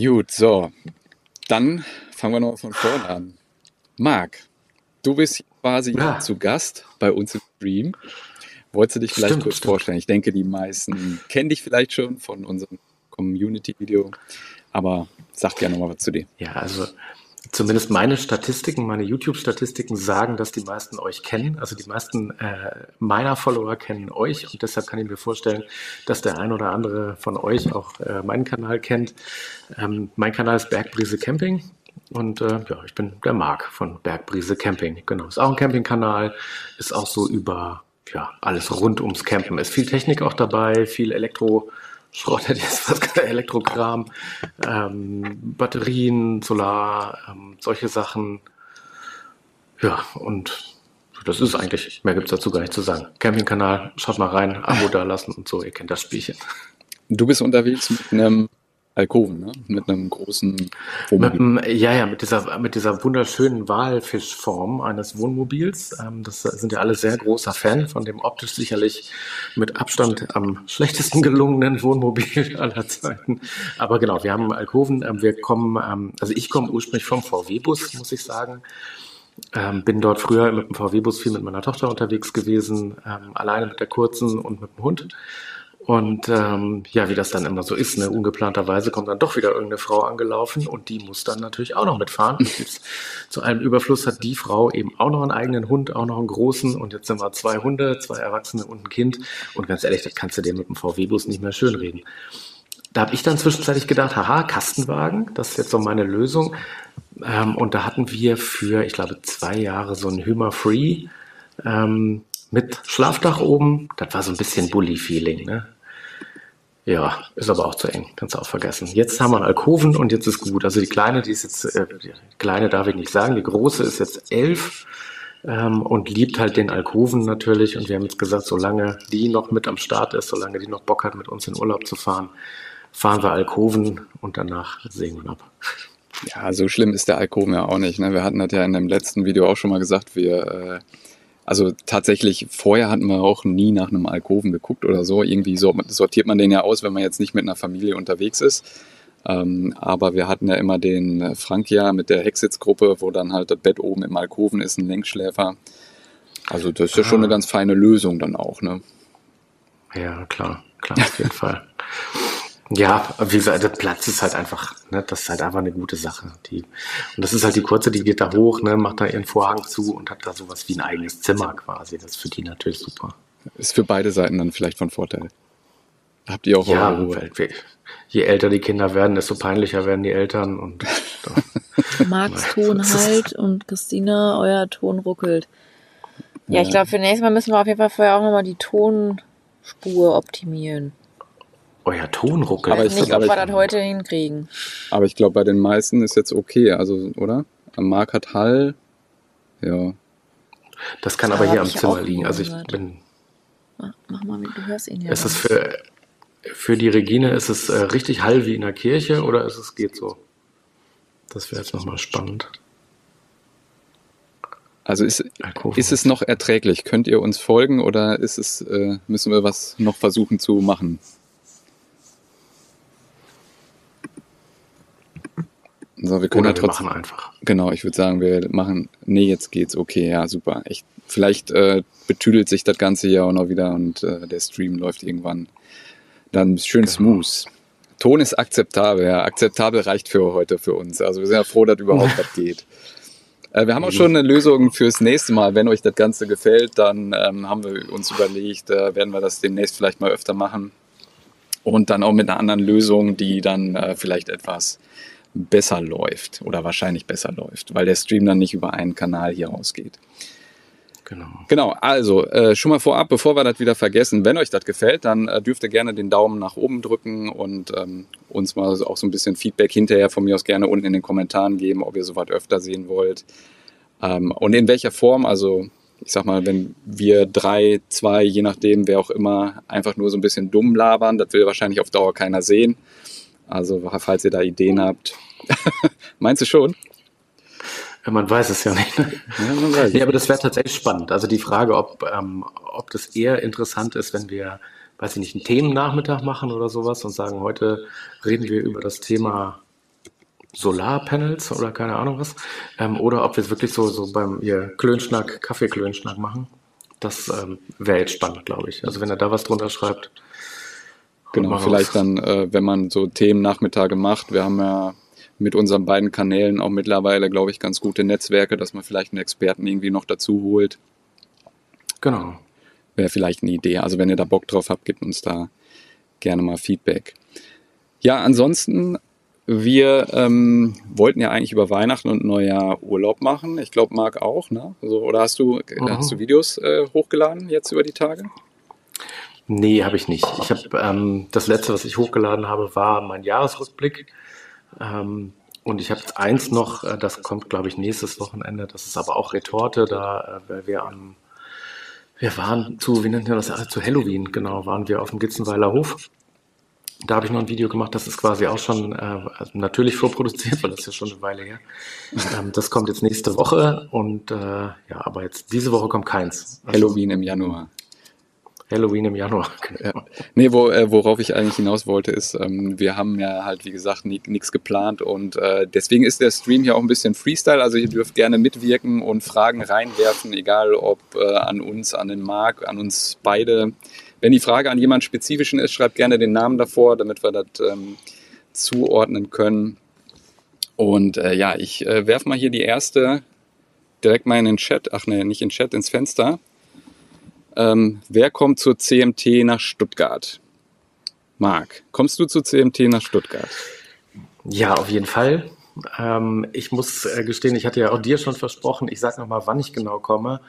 Gut, so. Dann fangen wir noch von vorne an. Marc, du bist quasi ja. zu Gast bei uns im Stream. Wolltest du dich vielleicht stimmt, kurz stimmt. vorstellen? Ich denke, die meisten kennen dich vielleicht schon von unserem Community-Video, aber sag gerne nochmal was zu dir. Ja, also zumindest meine Statistiken, meine YouTube-Statistiken sagen, dass die meisten euch kennen. Also die meisten äh, meiner Follower kennen euch und deshalb kann ich mir vorstellen, dass der ein oder andere von euch auch äh, meinen Kanal kennt. Ähm, mein Kanal ist Bergbrise Camping. Und äh, ja, ich bin der Marc von Bergbrise Camping. Genau, ist auch ein Campingkanal, ist auch so über ja, alles rund ums Campen. Ist viel Technik auch dabei, viel Elektro, Schrott hätte jetzt was gesagt, Elektrokram, ähm, Batterien, Solar, ähm, solche Sachen. Ja, und das ist eigentlich, mehr gibt es dazu gar nicht zu sagen. Campingkanal, schaut mal rein, Abo da lassen und so, ihr kennt das Spielchen. Du bist unterwegs mit einem Alkoven, ne? mit einem großen Wohnmobil. ja, ja, mit dieser, mit dieser wunderschönen Walfischform eines Wohnmobils. Ähm, das sind ja alle sehr großer Fan von dem optisch sicherlich mit Abstand am schlechtesten gelungenen Wohnmobil aller Zeiten. Aber genau, wir haben Alkoven. Ähm, wir kommen, ähm, also ich komme ursprünglich vom VW-Bus, muss ich sagen. Ähm, bin dort früher mit dem VW-Bus viel mit meiner Tochter unterwegs gewesen, ähm, alleine mit der kurzen und mit dem Hund. Und ähm, ja, wie das dann immer so ist, ne, ungeplanterweise kommt dann doch wieder irgendeine Frau angelaufen und die muss dann natürlich auch noch mitfahren. Zu allem Überfluss hat die Frau eben auch noch einen eigenen Hund, auch noch einen großen und jetzt sind wir zwei Hunde, zwei Erwachsene und ein Kind. Und ganz ehrlich, das kannst du dir mit dem VW-Bus nicht mehr schönreden. Da habe ich dann zwischenzeitlich gedacht, haha, Kastenwagen, das ist jetzt so meine Lösung. Ähm, und da hatten wir für, ich glaube, zwei Jahre so ein Hümer Free ähm, mit Schlafdach oben. Das war so ein bisschen Bully-Feeling. Ne? Ja, ist aber auch zu eng, kannst du auch vergessen. Jetzt haben wir einen Alkoven und jetzt ist gut. Also die kleine, die ist jetzt, äh, die kleine darf ich nicht sagen, die große ist jetzt elf ähm, und liebt halt den Alkoven natürlich. Und wir haben jetzt gesagt, solange die noch mit am Start ist, solange die noch Bock hat, mit uns in Urlaub zu fahren, fahren wir Alkoven und danach sehen wir ab. Ja, so schlimm ist der Alkoven ja auch nicht. Ne? Wir hatten das ja in dem letzten Video auch schon mal gesagt, wir äh, also tatsächlich, vorher hatten wir auch nie nach einem Alkoven geguckt oder so. Irgendwie sortiert man den ja aus, wenn man jetzt nicht mit einer Familie unterwegs ist. Ähm, aber wir hatten ja immer den Frankia mit der Hexitz-Gruppe, wo dann halt das Bett oben im Alkoven ist, ein Längsschläfer. Also das ist ja schon eine ah. ganz feine Lösung dann auch, ne? Ja, klar, klar, auf jeden Fall. Ja, wie gesagt, der Platz ist halt einfach, ne, das ist halt einfach eine gute Sache. Die, und das ist halt die kurze, die geht da hoch, ne, macht da ihren Vorhang zu und hat da sowas wie ein eigenes Zimmer quasi. Das ist für die natürlich super. Ist für beide Seiten dann vielleicht von Vorteil. Habt ihr auch ja, Ruhe? Je älter die Kinder werden, desto peinlicher werden die Eltern und Marks Ton halt und Christina, euer Ton ruckelt. Ja, ich glaube, für nächstes Mal müssen wir auf jeden Fall vorher auch nochmal die Tonspur optimieren euer Ton ruckelt. Aber ich nicht, ob wir das heute hinkriegen. Aber ich glaube, bei den meisten ist jetzt okay, also, oder? Marc hat Hall. Ja. Das kann aber hier am Zimmer liegen. Also ich bin. Mach mal, du hörst ihn ja. Ist es für, für die Regine, ist es äh, richtig Hall wie in der Kirche oder ist es geht so? Das wäre jetzt nochmal spannend. Also ist, ist es noch erträglich? Könnt ihr uns folgen oder ist es, äh, müssen wir was noch versuchen zu machen? So, wir können Oder ja trotzdem. machen einfach. Genau, ich würde sagen, wir machen. Nee, jetzt geht's. Okay, ja, super. Ich, vielleicht äh, betüdelt sich das Ganze ja auch noch wieder und äh, der Stream läuft irgendwann dann schön genau. smooth. Ton ist akzeptabel, ja. Akzeptabel reicht für heute für uns. Also wir sind ja froh, dass überhaupt was geht. Äh, wir haben auch schon eine Lösung fürs nächste Mal. Wenn euch das Ganze gefällt, dann ähm, haben wir uns überlegt, äh, werden wir das demnächst vielleicht mal öfter machen. Und dann auch mit einer anderen Lösung, die dann äh, vielleicht etwas besser läuft oder wahrscheinlich besser läuft, weil der Stream dann nicht über einen Kanal hier rausgeht. Genau. Genau, also äh, schon mal vorab, bevor wir das wieder vergessen, wenn euch das gefällt, dann äh, dürft ihr gerne den Daumen nach oben drücken und ähm, uns mal auch so ein bisschen Feedback hinterher von mir aus gerne unten in den Kommentaren geben, ob ihr sowas öfter sehen wollt. Ähm, und in welcher Form, also ich sag mal, wenn wir drei, zwei, je nachdem, wer auch immer, einfach nur so ein bisschen dumm labern, das will wahrscheinlich auf Dauer keiner sehen. Also falls ihr da Ideen habt. Meinst du schon? Ja, man weiß es ja nicht. Ne? Ja, man weiß ja, aber das wäre tatsächlich spannend. Also die Frage, ob, ähm, ob das eher interessant ist, wenn wir, weiß ich nicht, einen Themennachmittag machen oder sowas und sagen, heute reden wir über das Thema Solarpanels oder keine Ahnung was. Ähm, oder ob wir es wirklich so, so beim ihr Klönschnack, Kaffeeklönschnack machen. Das ähm, wäre jetzt spannend, glaube ich. Also wenn er da was drunter schreibt. Genau, vielleicht dann, äh, wenn man so Themen-Nachmittage macht. Wir haben ja mit unseren beiden Kanälen auch mittlerweile, glaube ich, ganz gute Netzwerke, dass man vielleicht einen Experten irgendwie noch dazu holt. Genau. Wäre vielleicht eine Idee. Also wenn ihr da Bock drauf habt, gebt uns da gerne mal Feedback. Ja, ansonsten, wir ähm, wollten ja eigentlich über Weihnachten und Neujahr Urlaub machen. Ich glaube, Marc auch, ne? Also, oder hast du, mhm. hast du Videos äh, hochgeladen jetzt über die Tage? Nee, habe ich nicht. Ich habe ähm, das letzte, was ich hochgeladen habe, war mein Jahresrückblick. Ähm, und ich habe eins noch, äh, das kommt, glaube ich, nächstes Wochenende. Das ist aber auch Retorte, da äh, wir am wir waren zu, wie nennt man das, zu Halloween, genau, waren wir auf dem Gitzenweiler Hof. Da habe ich noch ein Video gemacht, das ist quasi auch schon äh, also natürlich vorproduziert, weil das ist ja schon eine Weile her. Ähm, das kommt jetzt nächste Woche und äh, ja, aber jetzt diese Woche kommt keins. Also, Halloween im Januar. Halloween im Januar. Ja. Nee, wo, äh, worauf ich eigentlich hinaus wollte, ist, ähm, wir haben ja halt, wie gesagt, nichts geplant und äh, deswegen ist der Stream hier auch ein bisschen Freestyle. Also ihr dürft gerne mitwirken und Fragen reinwerfen, egal ob äh, an uns, an den Marc, an uns beide. Wenn die Frage an jemand Spezifischen ist, schreibt gerne den Namen davor, damit wir das ähm, zuordnen können. Und äh, ja, ich äh, werfe mal hier die erste direkt mal in den Chat, ach nee, nicht in den Chat, ins Fenster. Ähm, wer kommt zur CMT nach Stuttgart? Marc, kommst du zur CMT nach Stuttgart? Ja, auf jeden Fall. Ähm, ich muss äh, gestehen, ich hatte ja auch dir schon versprochen, ich sage nochmal, wann ich genau komme.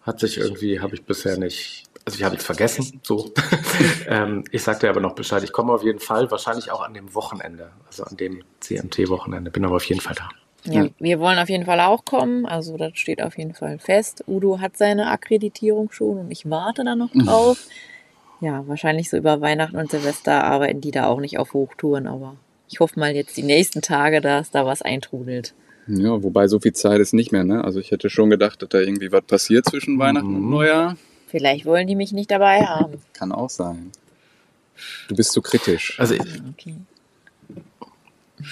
Hat sich irgendwie, habe ich bisher nicht, also ich habe es vergessen, so. ähm, ich sagte aber noch Bescheid, ich komme auf jeden Fall, wahrscheinlich auch an dem Wochenende, also an dem CMT-Wochenende, bin aber auf jeden Fall da. Ja, wir wollen auf jeden Fall auch kommen. Also das steht auf jeden Fall fest. Udo hat seine Akkreditierung schon und ich warte da noch mhm. drauf. Ja, wahrscheinlich so über Weihnachten und Silvester arbeiten die da auch nicht auf Hochtouren, aber ich hoffe mal jetzt die nächsten Tage, dass da was eintrudelt. Ja, wobei so viel Zeit ist nicht mehr, ne? Also ich hätte schon gedacht, dass da irgendwie was passiert zwischen Weihnachten mhm. und Neujahr. Vielleicht wollen die mich nicht dabei haben. Kann auch sein. Du bist zu kritisch. Also okay.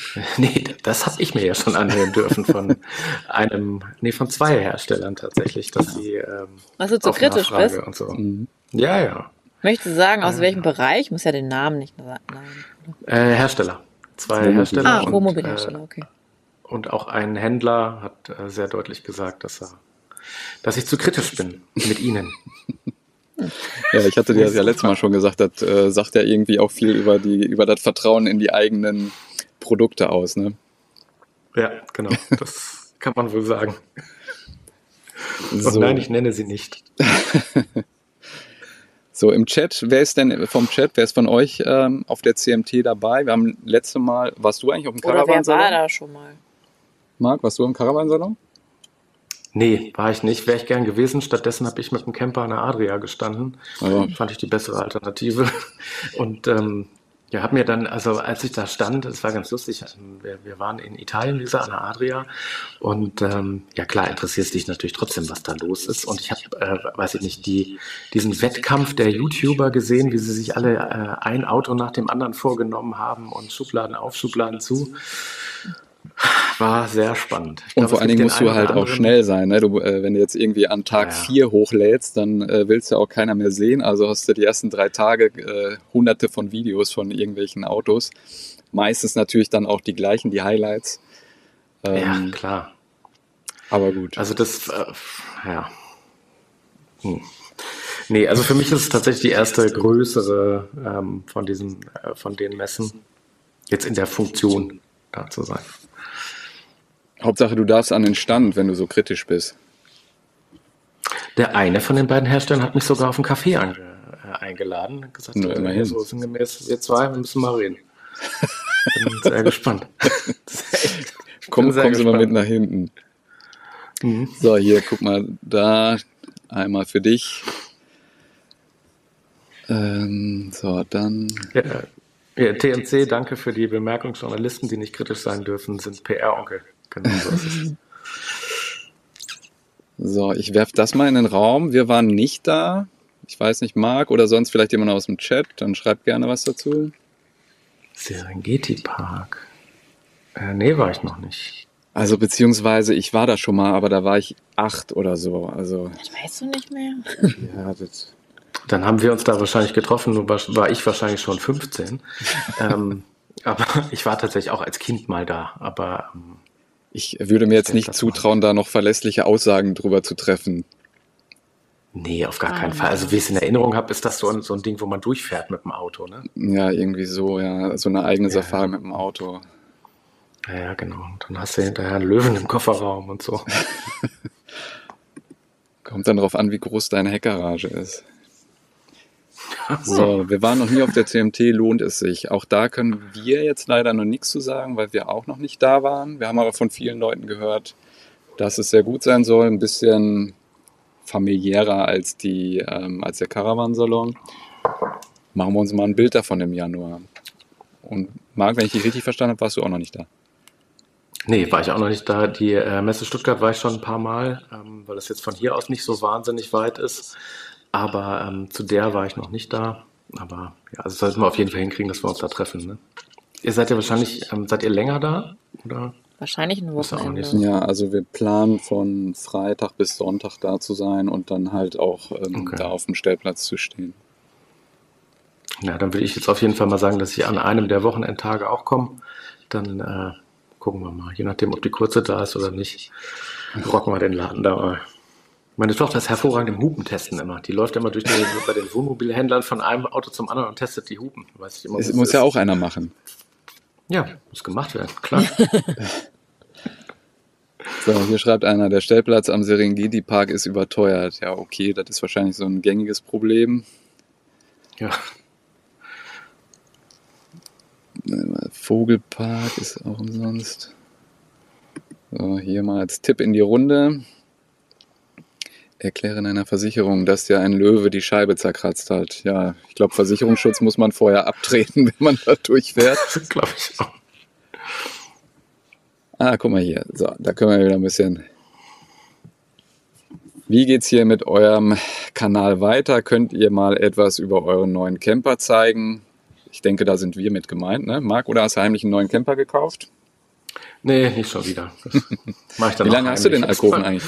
Nee, das habe ich mir ja schon anhören dürfen von einem, nee, von zwei Herstellern tatsächlich, dass sie ähm, du zu kritisch Nachfrage bist? Und so. Mhm. Ja, ja. Möchtest du sagen, aus ja. welchem Bereich? Ich muss ja den Namen nicht sagen. Äh, Hersteller. Zwei Hersteller. Ah, Wohnmobilhersteller, äh, okay. Und auch ein Händler hat äh, sehr deutlich gesagt, dass er, dass ich zu kritisch bin mit ihnen. Ja, ich hatte dir das ja letztes Mal schon gesagt, das äh, sagt ja irgendwie auch viel über die, über das Vertrauen in die eigenen Produkte aus, ne? Ja, genau. Das kann man wohl sagen. So. Und nein, ich nenne sie nicht. so, im Chat, wer ist denn vom Chat, wer ist von euch ähm, auf der CMT dabei? Wir haben letzte Mal, warst du eigentlich auf dem Caravansalon? Oder wer war da schon mal? Marc, warst du im Caravansalon? Nee, war ich nicht. Wäre ich gern gewesen. Stattdessen habe ich mit dem Camper an der Adria gestanden. Ja. Fand ich die bessere Alternative. Und ähm, ja, hab mir dann, also als ich da stand, es war ganz lustig, ähm, wir, wir waren in Italien, wie gesagt, an der Adria und ähm, ja klar, interessiert dich natürlich trotzdem, was da los ist und ich habe, äh, weiß ich nicht, die, diesen Wettkampf der YouTuber gesehen, wie sie sich alle äh, ein Auto nach dem anderen vorgenommen haben und Schubladen auf, Schubladen zu. War sehr spannend. Ich und glaub, vor allen Dingen musst du halt auch schnell sein. Ne? Du, äh, wenn du jetzt irgendwie an Tag ja, ja. vier hochlädst, dann äh, willst du auch keiner mehr sehen. Also hast du die ersten drei Tage äh, hunderte von Videos von irgendwelchen Autos. Meistens natürlich dann auch die gleichen, die Highlights. Ähm, ja, klar. Aber gut. Also das, äh, ja. Hm. Nee, also für mich ist es tatsächlich die erste größere ähm, von diesen, äh, von den Messen. Jetzt in der Funktion da zu sein. Hauptsache, du darfst an den Stand, wenn du so kritisch bist. Der eine von den beiden Herstellern hat mich sogar auf einen Kaffee ange, äh, eingeladen und gesagt, Nur immerhin. so sinngemäß, wir zwei, wir müssen mal reden. Bin sehr gespannt. Komm, sehr kommen Sie mal mit nach hinten. Mhm. So, hier, guck mal, da einmal für dich. Ähm, so, dann. Ja, ja, TNC, danke für die Bemerkung. Journalisten, die nicht kritisch sein dürfen, sind PR-Onkel. Genau so ist es. So, ich werfe das mal in den Raum. Wir waren nicht da. Ich weiß nicht, Marc oder sonst vielleicht jemand aus dem Chat. Dann schreibt gerne was dazu. Serengeti Park. Äh, nee, war ich noch nicht. Also beziehungsweise ich war da schon mal, aber da war ich acht oder so. Also Ich weiß du nicht mehr. ja, das, Dann haben wir uns da wahrscheinlich getroffen, nur war war ich wahrscheinlich schon 15. ähm, aber ich war tatsächlich auch als Kind mal da. Aber ähm, ich würde mir jetzt denke, nicht zutrauen, da noch verlässliche Aussagen drüber zu treffen. nee, auf gar Ah, keinen Fall. Also wie ich es in Erinnerung habe, ist das so ein, so ein Ding, wo man durchfährt mit dem Auto. Ne? Ja, irgendwie so, ja, so eine eigene Ja. Safari mit dem Auto. Ja, ja, genau. Und dann hast du hinterher einen Löwen im Kofferraum und so. Kommt dann drauf an, wie groß deine Heckgarage ist. So, wir waren noch nie auf der CMT, lohnt es sich. Auch da können wir jetzt leider noch nichts zu sagen, weil wir auch noch nicht da waren. Wir haben aber von vielen Leuten gehört, dass es sehr gut sein soll, ein bisschen familiärer als, die, ähm, als der Caravansalon. Machen wir uns mal ein Bild davon im Januar. Und Marc, wenn ich dich richtig verstanden habe, warst du auch noch nicht da. Nee, war ich auch noch nicht da. Die äh, Messe Stuttgart war ich schon ein paar Mal, ähm, weil das jetzt von hier aus nicht so wahnsinnig weit ist. Aber ähm, zu der war ich noch nicht da. Aber ja, also sollten wir auf jeden Fall hinkriegen, dass wir uns da treffen. Ne? Ihr seid ja wahrscheinlich, ähm, seid ihr länger da? Oder? Wahrscheinlich ein Ist ja auch Wochenende. Ja, also wir planen von Freitag bis Sonntag da zu sein und dann halt auch ähm, Okay. da auf dem Stellplatz zu stehen. Ja, dann würde ich jetzt auf jeden Fall mal sagen, dass ich an einem der Wochenendtage auch komme. Dann äh, gucken wir mal, je nachdem, ob die kurze da ist oder nicht, rocken wir den Laden da mal. Meine Tochter ist hervorragend im Hupentesten immer. Die läuft immer durch den, bei den Wohnmobilhändlern von einem Auto zum anderen und testet die Hupen. Weiß ich immer, Es muss ist. ja auch einer machen. Ja, muss gemacht werden, klar. So, hier schreibt einer, der Stellplatz am Serengeti Park ist überteuert. Ja, okay, das ist wahrscheinlich so ein gängiges Problem. ja. Vogelpark ist auch umsonst. So, hier mal als Tipp in die Runde. Erkläre in einer Versicherung, dass dir ein Löwe die Scheibe zerkratzt hat. Ja, ich glaube, Versicherungsschutz muss man vorher abtreten, wenn man da durchfährt. glaube ich auch. Ah, guck mal hier. So, da können wir wieder ein bisschen. Wie geht's hier mit eurem Kanal weiter? Könnt ihr mal etwas über euren neuen Camper zeigen? Ich denke, da sind wir mit gemeint, ne? Marc, oder hast du heimlich einen neuen Camper gekauft? Nee, nicht schon wieder. Wie lange hast du den. Alkoven eigentlich?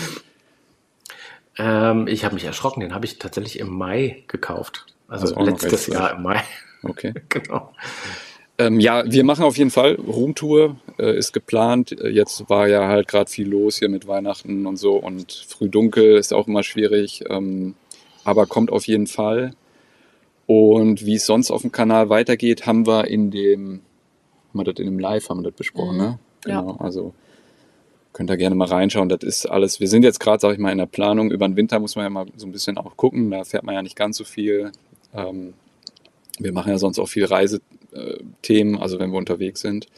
Ähm, ich habe mich erschrocken. Den habe ich tatsächlich im Mai gekauft. Also letztes Jahr im Mai. Okay. genau. Ähm, ja, wir machen auf jeden Fall. Roomtour äh, ist geplant. Äh, Jetzt war ja halt gerade viel los hier mit Weihnachten und so und früh dunkel ist auch immer schwierig. Ähm, aber kommt auf jeden Fall. Und wie es sonst auf dem Kanal weitergeht, haben wir in dem, haben wir das in dem Live haben wir das besprochen, Mhm. ne? Ja. Genau, also könnt ihr gerne mal reinschauen. Das ist alles, wir sind jetzt gerade, sag ich mal, in der Planung. Über den Winter muss man ja mal so ein bisschen auch gucken. Da fährt man ja nicht ganz so viel. Ähm, wir machen ja sonst auch viel Reisethemen, also wenn wir unterwegs sind.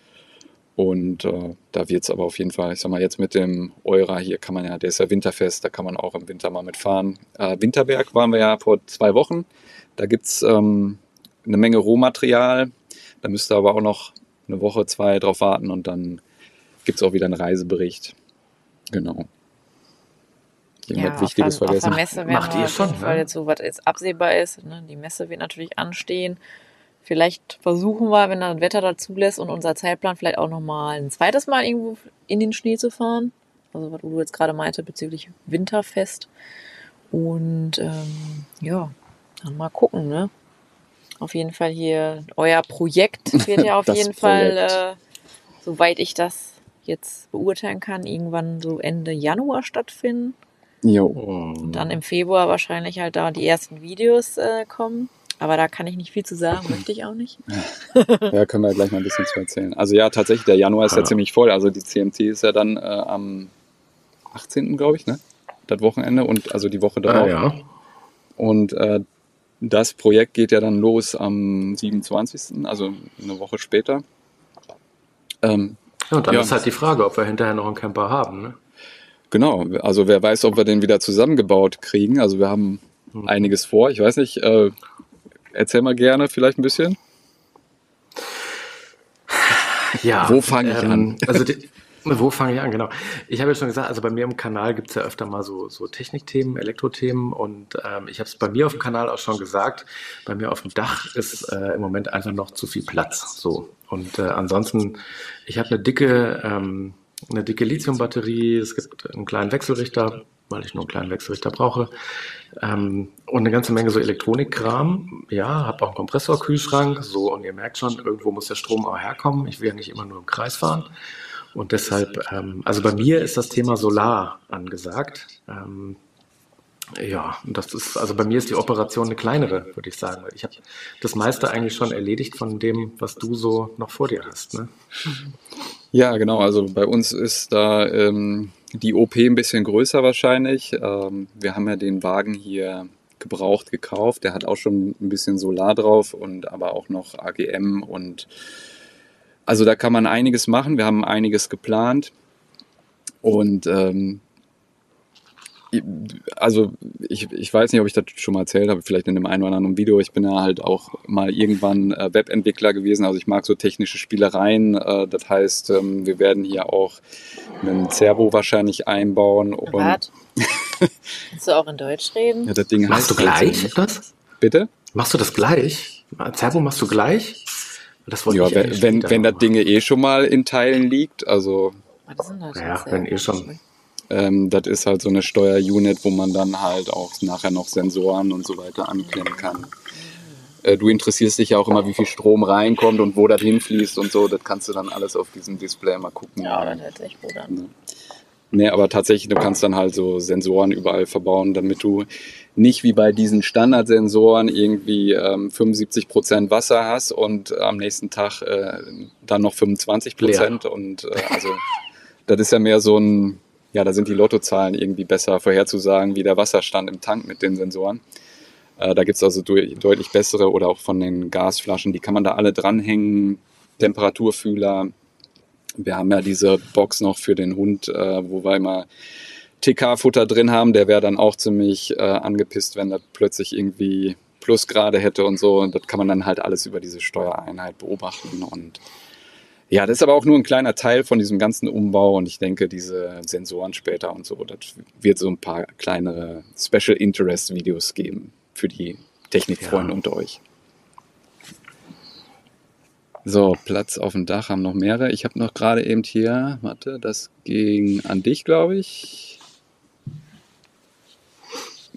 Und äh, da wird es aber auf jeden Fall, ich sag mal, jetzt mit dem Eura hier kann man ja, der ist ja winterfest, da kann man auch im Winter mal mitfahren. Äh, Winterberg waren wir ja vor zwei Wochen. Da gibt's ähm, eine Menge Rohmaterial. Da müsst ihr aber auch noch eine Woche, zwei drauf warten und dann gibt's auch wieder einen Reisebericht. Genau. Irgendwas Wichtiges auf, vergessen. Auf der Messe Macht ihr schon, Fall ne? jetzt so, was jetzt absehbar ist. Ne? Die Messe wird natürlich anstehen. Vielleicht versuchen wir, wenn das Wetter dazu lässt und unser Zeitplan vielleicht auch nochmal ein zweites Mal irgendwo in den Schnee zu fahren. Also was Udo jetzt gerade meinte bezüglich Winterfest. Und ähm, ja, dann mal gucken, ne? Auf jeden Fall hier, euer Projekt wird ja auf jeden Fall, Projekt. äh, soweit ich das jetzt beurteilen kann, irgendwann so Ende Januar stattfinden. Jo. Und Dann im Februar wahrscheinlich halt da die ersten Videos äh, kommen. Aber da kann ich nicht viel zu sagen, möchte ich auch nicht. Ja, können wir gleich mal ein bisschen zu erzählen. Also ja, tatsächlich, der Januar ist ja Ja. ziemlich voll. Also die CMT ist ja dann äh, am 18. glaube ich, ne? Das Wochenende und also die Woche Ah, darauf. ja. Und äh, das Projekt geht ja dann los am 27., also eine Woche später. Ähm, ja, und dann Ja. ist halt die Frage, ob wir hinterher noch einen Camper haben. Ne? genau, also wer weiß, ob wir den wieder zusammengebaut kriegen. Also wir haben Hm. einiges vor. Ich weiß nicht, äh, erzähl mal gerne vielleicht ein bisschen. Ja. Wo fange ich an? Also die, Wo fange ich an? Genau. Ich habe ja schon gesagt, also bei mir im Kanal gibt es ja öfter mal so, so Technikthemen, Elektrothemen und ähm, ich habe es bei mir auf dem Kanal auch schon gesagt, bei mir auf dem Dach ist äh, im Moment einfach noch zu viel Platz. So. Und äh, ansonsten, ich habe eine dicke, ähm, eine dicke Lithium-Batterie, es gibt einen kleinen Wechselrichter, weil ich nur einen kleinen Wechselrichter brauche. Ähm, und eine ganze Menge so Elektronikkram. Ja, habe auch einen Kompressorkühlschrank. So, und ihr merkt schon, irgendwo muss der Strom auch herkommen. Ich will ja nicht immer nur im Kreis fahren. Und deshalb, ähm, also bei mir ist das Thema Solar angesagt. Ähm, ja, das ist, also bei mir ist die Operation eine kleinere, würde ich sagen. Ich habe das meiste eigentlich schon erledigt von dem, was du so noch vor dir hast. Ne? Ja, genau. Also bei uns ist da ähm, die OP ein bisschen größer wahrscheinlich. Ähm, wir haben ja den Wagen hier gebraucht gekauft. Der hat auch schon ein bisschen Solar drauf und aber auch noch AGM und also da kann man einiges machen. Wir haben einiges geplant. Und ähm, also ich, ich weiß nicht, ob ich das schon mal erzählt habe, vielleicht in dem einen oder anderen Video. Ich bin ja halt auch mal irgendwann äh, Webentwickler gewesen. Also ich mag so technische Spielereien. Äh, das heißt, ähm, wir werden hier auch einen Servo wahrscheinlich einbauen. Und Kannst du auch in Deutsch reden? Ja, das Ding Machst du gleich das? Bitte? Machst du das gleich? Servo machst du gleich? Das wollte ja, ich wenn, wenn, wenn das Ding eh schon mal in Teilen liegt, also. Was ist das ja, wenn eh schon. Ähm, das ist halt so eine Steuerunit, wo man dann halt auch nachher noch Sensoren und so weiter anklemmen kann. Äh, du interessierst dich ja auch immer, wie viel Strom reinkommt und wo das hinfließt und so. Das kannst du dann alles auf diesem Display mal gucken. Ja, das hört sich gut an. Nee, aber tatsächlich, du kannst dann halt so Sensoren überall verbauen, damit du nicht wie bei diesen Standardsensoren irgendwie ähm, 75 Prozent Wasser hast und am nächsten Tag äh, dann noch 25 Prozent. Und äh, also das ist ja mehr so ein, ja, da sind die Lottozahlen irgendwie besser vorherzusagen, wie der Wasserstand im Tank mit den Sensoren. Äh, da gibt's also deutlich bessere oder auch von den Gasflaschen, die kann man da alle dranhängen, Temperaturfühler. Wir haben ja diese Box noch für den Hund, äh, wo wir immer TK-Futter drin haben, der wäre dann auch ziemlich äh, angepisst, wenn das plötzlich irgendwie Plusgrade hätte und so. Und das kann man dann halt alles über diese Steuereinheit beobachten. Und ja, das ist aber auch nur ein kleiner Teil von diesem ganzen Umbau. Und ich denke, diese Sensoren später und so, das wird so ein paar kleinere Special Interest Videos geben für die Technikfreunde ja. unter euch. So, Platz auf dem Dach haben noch mehrere. Ich habe noch gerade eben hier, warte, das ging an dich, glaube ich.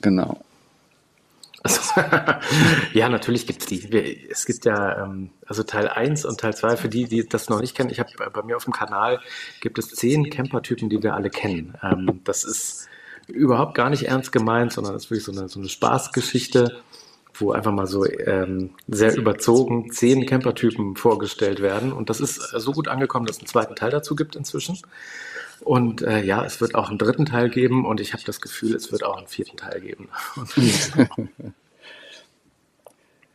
Genau. ja, natürlich gibt es die. Es gibt ja ähm, also Teil 1 und Teil 2, für die, die das noch nicht kennen. Ich habe äh, bei mir auf dem Kanal gibt es zehn Camper-Typen, die wir alle kennen. Ähm, das ist überhaupt gar nicht ernst gemeint, sondern das ist wirklich so eine, so eine Spaßgeschichte, wo einfach mal so ähm, sehr überzogen zehn Camper-Typen vorgestellt werden. Und das ist so gut angekommen, dass es einen zweiten Teil dazu gibt inzwischen. Und äh, ja, es wird auch einen dritten Teil geben und ich habe das Gefühl, es wird auch einen vierten Teil geben.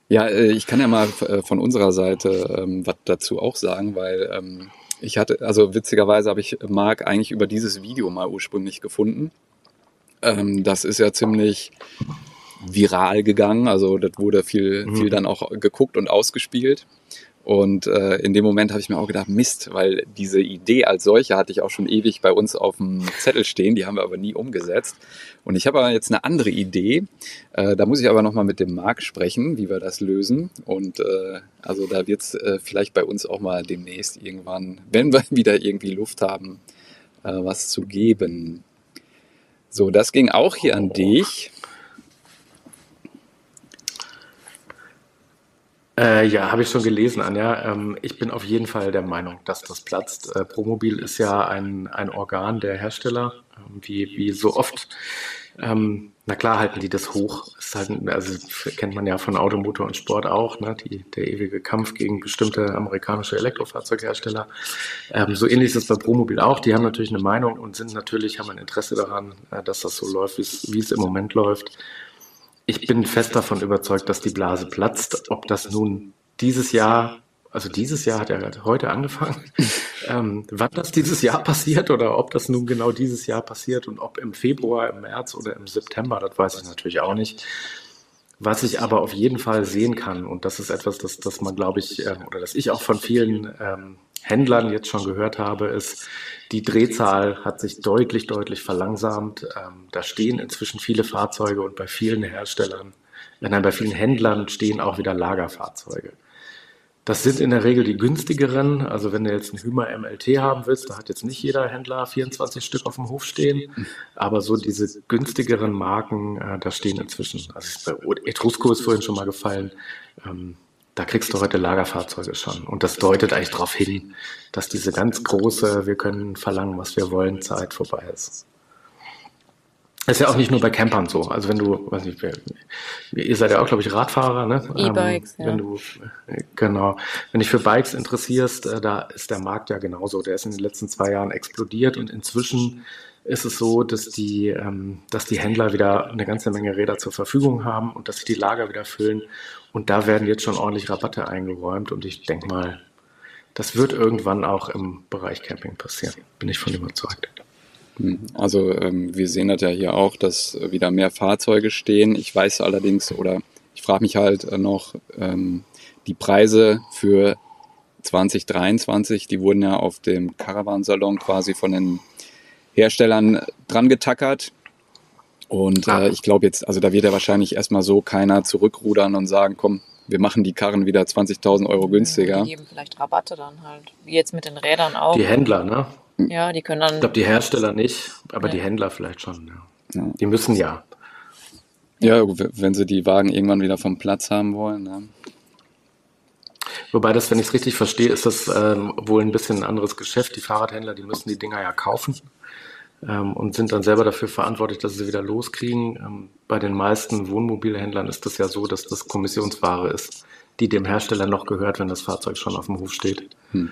ja, äh, ich kann ja mal äh, von unserer Seite ähm, was dazu auch sagen, weil ähm, ich hatte, also witzigerweise habe ich Marc eigentlich über dieses Video mal ursprünglich gefunden. Ähm, das ist ja ziemlich viral gegangen, also das wurde viel, viel mhm. dann auch geguckt und ausgespielt. Und äh, in dem Moment habe ich mir auch gedacht, Mist, weil diese Idee als solche hatte ich auch schon ewig bei uns auf dem Zettel stehen, die haben wir aber nie umgesetzt. Und ich habe aber jetzt eine andere Idee. Äh, da muss ich aber nochmal mit dem Marc sprechen, wie wir das lösen. Und äh, also da wird es äh, vielleicht bei uns auch mal demnächst irgendwann, wenn wir wieder irgendwie Luft haben, äh, was zu geben. So, das ging auch hier an dich. Äh, ja, habe ich schon gelesen, Anja. Ähm, ich bin auf jeden Fall der Meinung, dass das platzt. Äh, Promobil ist ja ein, ein Organ der Hersteller, ähm, wie, wie so oft. Ähm, na klar halten die das hoch. Ist halt, also kennt man ja von Automotor und Sport auch, ne? die, der ewige Kampf gegen bestimmte amerikanische Elektrofahrzeughersteller. Ähm, so ähnlich ist es bei Promobil auch. Die haben natürlich eine Meinung und sind natürlich, haben ein Interesse daran, äh, dass das so läuft, wie es im Moment läuft. Ich bin fest davon überzeugt, dass die Blase platzt. Ob das nun dieses Jahr, also dieses Jahr hat ja heute angefangen, ähm, wann das dieses Jahr passiert oder ob das nun genau dieses Jahr passiert und ob im Februar, im März oder im September, das weiß ich natürlich auch nicht. Was ich aber auf jeden Fall sehen kann, und das ist etwas, das, das man, glaube ich, äh, oder das ich auch von vielen ähm, Händlern jetzt schon gehört habe, ist, die Drehzahl hat sich deutlich, deutlich verlangsamt. Ähm, da stehen inzwischen viele Fahrzeuge und bei vielen Herstellern, äh, nein, bei vielen Händlern stehen auch wieder Lagerfahrzeuge. Das sind in der Regel die günstigeren. Also wenn du jetzt einen Hümer MLT haben willst, da hat jetzt nicht jeder Händler 24 Stück auf dem Hof stehen. Aber so diese günstigeren Marken, äh, da stehen inzwischen, also Etrusco ist vorhin schon mal gefallen, ähm, da kriegst du heute Lagerfahrzeuge schon. Und das deutet eigentlich darauf hin, dass diese ganz große, wir können verlangen, was wir wollen, Zeit vorbei ist. Ist ja auch nicht nur bei Campern so. Also wenn du, weiß nicht, ihr seid ja auch, glaube ich, Radfahrer, ne? E-Bikes, ähm, wenn ja. du, genau, wenn dich für Bikes interessierst, äh, da ist der Markt ja genauso. Der ist in den letzten zwei Jahren explodiert und inzwischen ist es so, dass die, ähm, dass die Händler wieder eine ganze Menge Räder zur Verfügung haben und dass sich die Lager wieder füllen. Und da werden jetzt schon ordentlich Rabatte eingeräumt. Und ich denke mal, das wird irgendwann auch im Bereich Camping passieren. Bin ich von überzeugt. Hm, also ähm, wir sehen das ja hier auch, dass wieder mehr Fahrzeuge stehen. Ich weiß allerdings oder ich frage mich halt äh, noch, ähm, die Preise für 2023, die wurden ja auf dem Caravansalon quasi von den Herstellern dran getackert. Und äh, ich glaube jetzt, also da wird ja wahrscheinlich erstmal so keiner zurückrudern und sagen, komm, wir machen die Karren wieder 20.000 Euro günstiger. Die geben vielleicht Rabatte dann halt, wie jetzt mit den Rädern auch. Die Händler, ne? Ja, die können dann. Ich glaube, die Hersteller nicht, aber ja. die Händler vielleicht schon. Ja. ja. Die müssen ja. Ja, wenn sie die Wagen irgendwann wieder vom Platz haben wollen. Ne? Wobei das, wenn ich es richtig verstehe, ist das ähm, wohl ein bisschen ein anderes Geschäft. Die Fahrradhändler, die müssen die Dinger ja kaufen ähm, und sind dann selber dafür verantwortlich, dass sie sie wieder loskriegen. Ähm, bei den meisten Wohnmobilhändlern ist das ja so, dass das Kommissionsware ist, die dem Hersteller noch gehört, wenn das Fahrzeug schon auf dem Hof steht. Hm.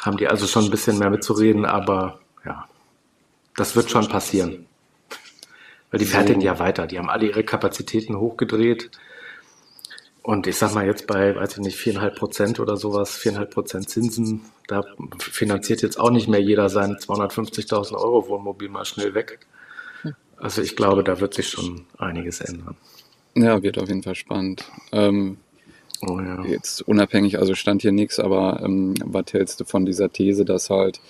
Haben die also schon ein bisschen mehr mitzureden, aber ja, das wird schon passieren. Weil die fertigen ja weiter. Die haben alle ihre Kapazitäten hochgedreht. Und ich sag mal jetzt bei, weiß ich nicht, viereinhalb Prozent oder sowas, viereinhalb Prozent Zinsen, da finanziert jetzt auch nicht mehr jeder sein 250.000 Euro Wohnmobil mal schnell weg. Also ich glaube, da wird sich schon einiges ändern. Ja, wird auf jeden Fall spannend. Ähm, oh, ja. Jetzt unabhängig, also stand hier nichts, aber ähm, was hältst du von dieser These, dass halt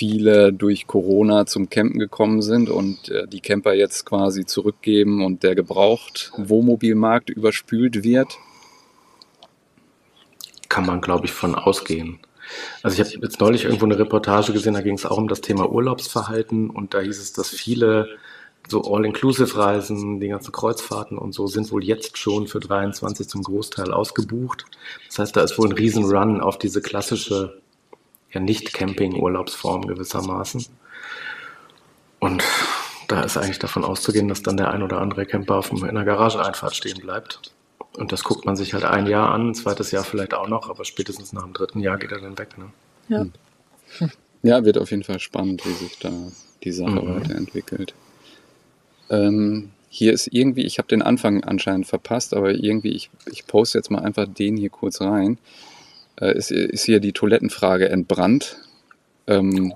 viele durch Corona zum Campen gekommen sind und äh, die Camper jetzt quasi zurückgeben und der gebraucht Wohnmobilmarkt überspült wird? Kann man, glaube ich, von ausgehen. Also ich habe jetzt neulich irgendwo eine Reportage gesehen, da ging es auch um das Thema Urlaubsverhalten und da hieß es, dass viele so All-Inclusive-Reisen, die ganzen Kreuzfahrten und so sind wohl jetzt schon für 23 zum Großteil ausgebucht. Das heißt, da ist wohl ein Riesenrun auf diese klassische ja nicht Camping-Urlaubsform gewissermaßen. Und da ist eigentlich davon auszugehen, dass dann der ein oder andere Camper auf in der Garageneinfahrt stehen bleibt. Und das guckt man sich halt ein Jahr an, ein zweites Jahr vielleicht auch noch, aber spätestens nach dem dritten Jahr geht er dann weg. Ne? Ja. Hm. ja, wird auf jeden Fall spannend, wie sich da die Sache mhm. weiterentwickelt. Ähm, hier ist irgendwie, ich habe den Anfang anscheinend verpasst, aber irgendwie, ich, ich poste jetzt mal einfach den hier kurz rein äh, ist, ist hier die Toilettenfrage entbrannt. Ähm,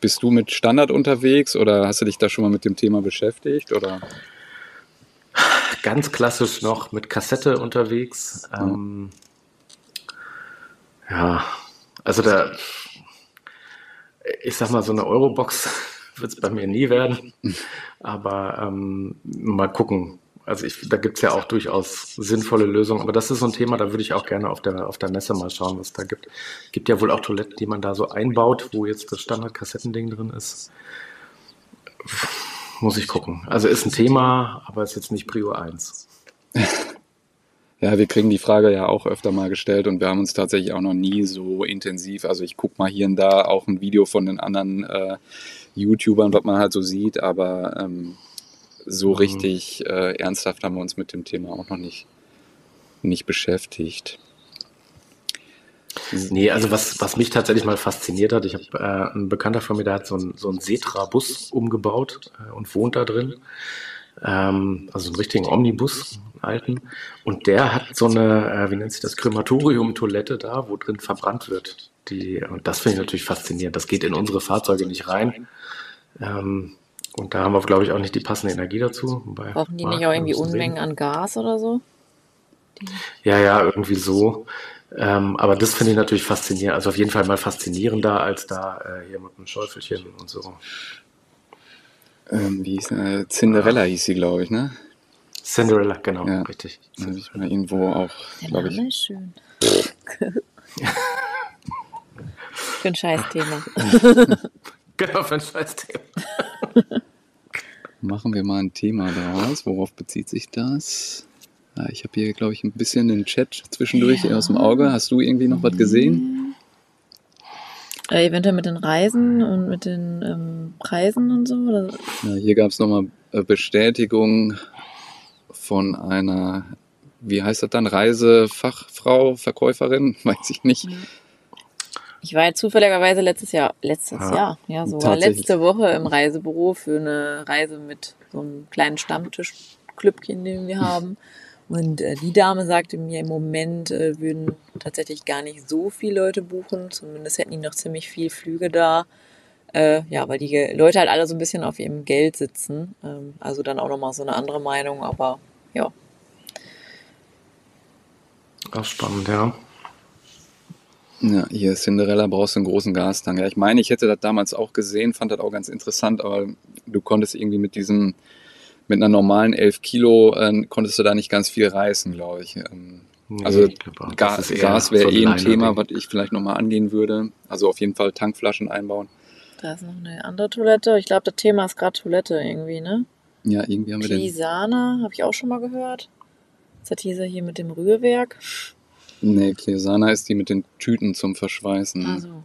bist du mit Standard unterwegs oder hast du dich da schon mal mit dem Thema beschäftigt? Oder? Ganz klassisch noch mit Kassette unterwegs. Ähm, ja, also da, ich sag mal, so eine Eurobox wird es bei mir nie werden. Aber ähm, mal gucken, also ich, da gibt es ja auch durchaus sinnvolle Lösungen, aber das ist so ein Thema, da würde ich auch gerne auf der, auf der Messe mal schauen, was da gibt. Gibt ja wohl auch Toiletten, die man da so einbaut, wo jetzt das Standard-Kassettending drin ist. Muss ich gucken. Also ist ein Thema, aber ist jetzt nicht Prio 1. Ja, wir kriegen die Frage ja auch öfter mal gestellt und wir haben uns tatsächlich auch noch nie so intensiv, also ich gucke mal hier und da auch ein Video von den anderen äh, YouTubern, was man halt so sieht, aber ähm, so mhm. richtig äh, ernsthaft haben wir uns mit dem Thema auch noch nicht, nicht beschäftigt. Nee, also was, was mich tatsächlich mal fasziniert hat, ich habe äh, ein Bekannter von mir, der hat so einen so einen Setra-Bus umgebaut äh, und wohnt da drin. Ähm, also einen richtigen Omnibus, einen alten. Und der hat so eine, äh, wie nennt sich das, Krematorium-Toilette da, wo drin verbrannt wird. Die, und das finde ich natürlich faszinierend. Das geht in unsere Fahrzeuge nicht rein. Ähm, und da haben wir, glaube ich, auch nicht die passende Energie dazu. Brauchen die nicht auch irgendwie Unmengen an Gas oder so? Die ja, ja, irgendwie so. Ähm, aber das finde ich natürlich faszinierend. Also auf jeden Fall mal faszinierender als da äh, hier mit dem Schäufelchen und so. Ähm, wie hieß äh, Cinderella hieß sie, glaube ich, ne? Cinderella, genau, Ja. richtig. Habe ich mal irgendwo auch, glaube ich. Ist schön. Für ein Scheißthema. Genau, für ein Scheißthema. Machen wir mal ein Thema daraus. Worauf bezieht sich das? Ah, ich habe hier, glaube ich, ein bisschen den Chat zwischendurch Ja. aus dem Auge. Hast du irgendwie noch was gesehen? Äh, eventuell mit den Reisen und mit den ähm, Preisen und so. Oder? Ja, hier gab es nochmal Bestätigung von einer, wie heißt das dann, Reisefachfrau, Verkäuferin, weiß ich nicht. Ich war ja zufälligerweise letztes Jahr, letztes Ja. Jahr, ja, so letzte Woche im Reisebüro für eine Reise mit so einem kleinen Stammtisch-Klüppchen, den wir haben. Und äh, die Dame sagte mir, im Moment äh, würden tatsächlich gar nicht so viele Leute buchen. Zumindest hätten die noch ziemlich viel Flüge da. Äh, ja, weil die Leute halt alle so ein bisschen auf ihrem Geld sitzen. Ähm, also dann auch nochmal so eine andere Meinung. Aber ja, Auch spannend, ja. Ja, hier Cinderella brauchst du einen großen Gastank. Ja, ich meine, ich hätte das damals auch gesehen, fand das auch ganz interessant, aber du konntest irgendwie mit diesem, mit einer normalen 11 Kilo, äh, konntest du da nicht ganz viel reißen, glaube ich. Ähm, Nee, also ich glaub Gas wäre so eh ein. Thema, was ich vielleicht nochmal angehen würde. Also auf jeden Fall Tankflaschen einbauen. da ist noch eine andere Toilette. Ich glaube, das Thema ist gerade Toilette irgendwie, ne? Ja, irgendwie haben wir den. Pisana, habe ich auch schon mal gehört. Das hat dieser hier mit dem Rührwerk. Nee, Cleosana ist die mit den Tüten zum Verschweißen. Also,